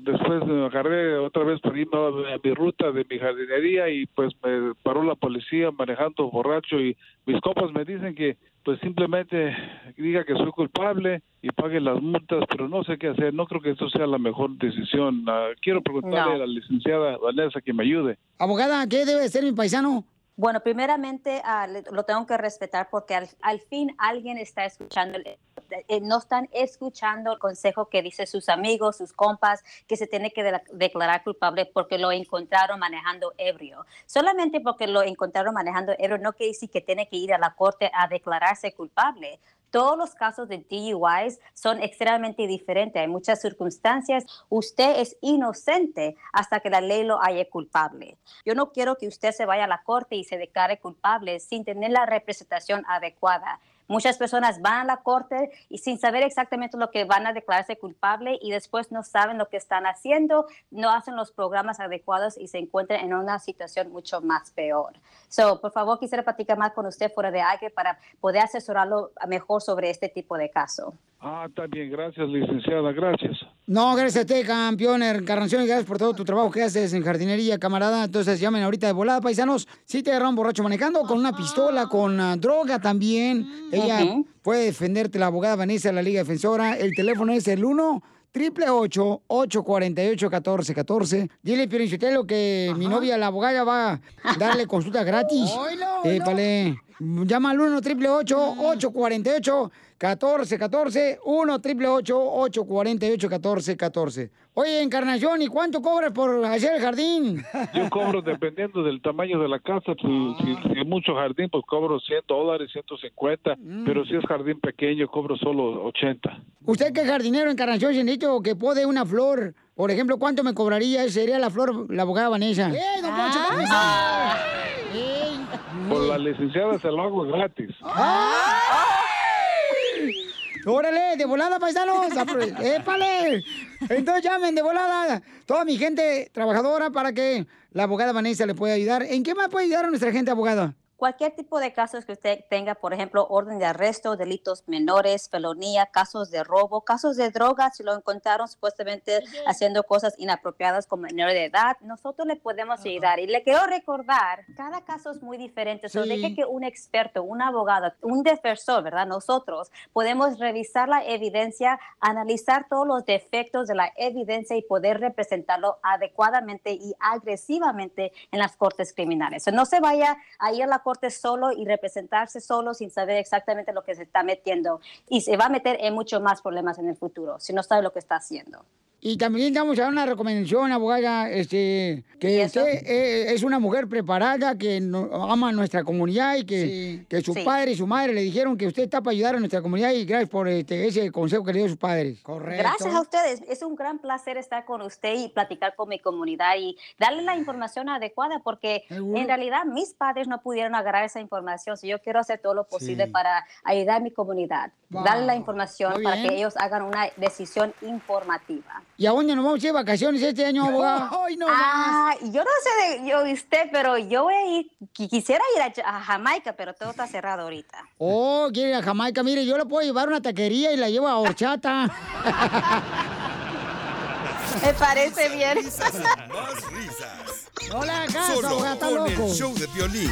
Después me agarré otra vez por irme a mi ruta de mi jardinería y pues me paró la policía manejando borracho y mis copas me dicen que pues simplemente diga que soy culpable y pague las multas, pero no sé qué hacer, no creo que esto sea la mejor decisión. Ah, quiero preguntarle No. a la licenciada Vanessa que me ayude. Abogada, ¿qué debe ser mi paisano? Bueno, primeramente le- lo tengo que respetar porque al, fin alguien está escuchando, el- eh, no están escuchando el consejo que dice sus amigos, sus compas, que se tiene que de- declarar culpable porque lo encontraron manejando ebrio. Solamente porque lo encontraron manejando ebrio no quiere decir que tiene que ir a la corte a declararse culpable. Todos los casos de DUIs son extremadamente diferentes. Hay muchas circunstancias. Usted es inocente hasta que la ley lo haya culpable. Yo no quiero que usted se vaya a la corte y se declare culpable sin tener la representación adecuada. Muchas personas van a la corte y sin saber exactamente lo que van a declararse culpable y después no saben lo que están haciendo, no hacen los programas adecuados y se encuentran en una situación mucho más peor. So, por favor, quisiera platicar más con usted fuera de aire para poder asesorarlo mejor sobre este tipo de caso. Ah, está bien, gracias licenciada, gracias. No, gracias a ti, campeón Encarnación, y gracias por todo tu trabajo que haces en jardinería, camarada. Entonces llamen ahorita de volada, paisanos. Si te agarraron borracho manejando, con una pistola, con ah, droga también. Ella puede defenderte, la abogada Vanessa de la Liga Defensora. El teléfono es el 1 triple 848 1414 Dile, Pirinchotelo, que mi novia, la abogada, va a darle consulta gratis. Épale. Llama al 1 triple 848 1414 1 triple 848 1414 Oye, Encarnación, ¿y cuánto cobras por hacer el jardín? Yo cobro dependiendo del tamaño de la casa, si, si- si es mucho jardín, pues cobro 100 dólares, 150, pero si es jardín pequeño, cobro solo 80. Usted que es jardinero, Encarnación, si necesito que pode una flor, por ejemplo, ¿cuánto me cobraría? Sería la flor, la abogada Vanessa. ¡Eh, don Poncho, Ah. Por la licenciada se lo hago gratis. Órale, de volada, paisanos. ¡Épale! Entonces llamen de volada. Toda mi gente trabajadora para que la abogada Vanessa le pueda ayudar. ¿En qué más puede ayudar a nuestra gente abogada? Cualquier tipo de casos que usted tenga, por ejemplo, orden de arresto, delitos menores, felonía, casos de robo, casos de drogas, si lo encontraron supuestamente haciendo cosas inapropiadas con menor de edad, nosotros le podemos ayudar. Y le quiero recordar, cada caso es muy diferente. So Sí. deje que un experto, un abogado, un defensor, ¿verdad? Nosotros podemos revisar la evidencia, analizar todos los defectos de la evidencia y poder representarlo adecuadamente y agresivamente en las cortes criminales. So, no se vaya a ir a la corte solo y representarse solo sin saber exactamente lo que se está metiendo y se va a meter en mucho más problemas en el futuro si no sabe lo que está haciendo. Y también damos a una recomendación, abogada, este, que usted eh, es una mujer preparada, que no- ama a nuestra comunidad y que, que su Sí. padre y su madre le dijeron que usted está para ayudar a nuestra comunidad y gracias por este, ese consejo que le dio sus padres. Correcto. Gracias a ustedes. Es un gran placer estar con usted y platicar con mi comunidad y darle la información adecuada porque en realidad mis padres no pudieron agarrar esa información. So yo quiero hacer todo lo posible Sí. para ayudar a mi comunidad, Wow. darle la información para que ellos hagan una decisión informativa. ¿Y a dónde nos vamos a ir de vacaciones este año, abogada? Ay, no ah, yo no sé de yo usted, pero yo voy a ir, qui- quisiera ir a, a Jamaica, pero todo está cerrado ahorita. Oh, quiere ir a Jamaica. Mire, yo le puedo llevar una taquería y la llevo a horchata. Me parece bien. Más risas. Hola, Solo abogada, está con loco. el show de violín.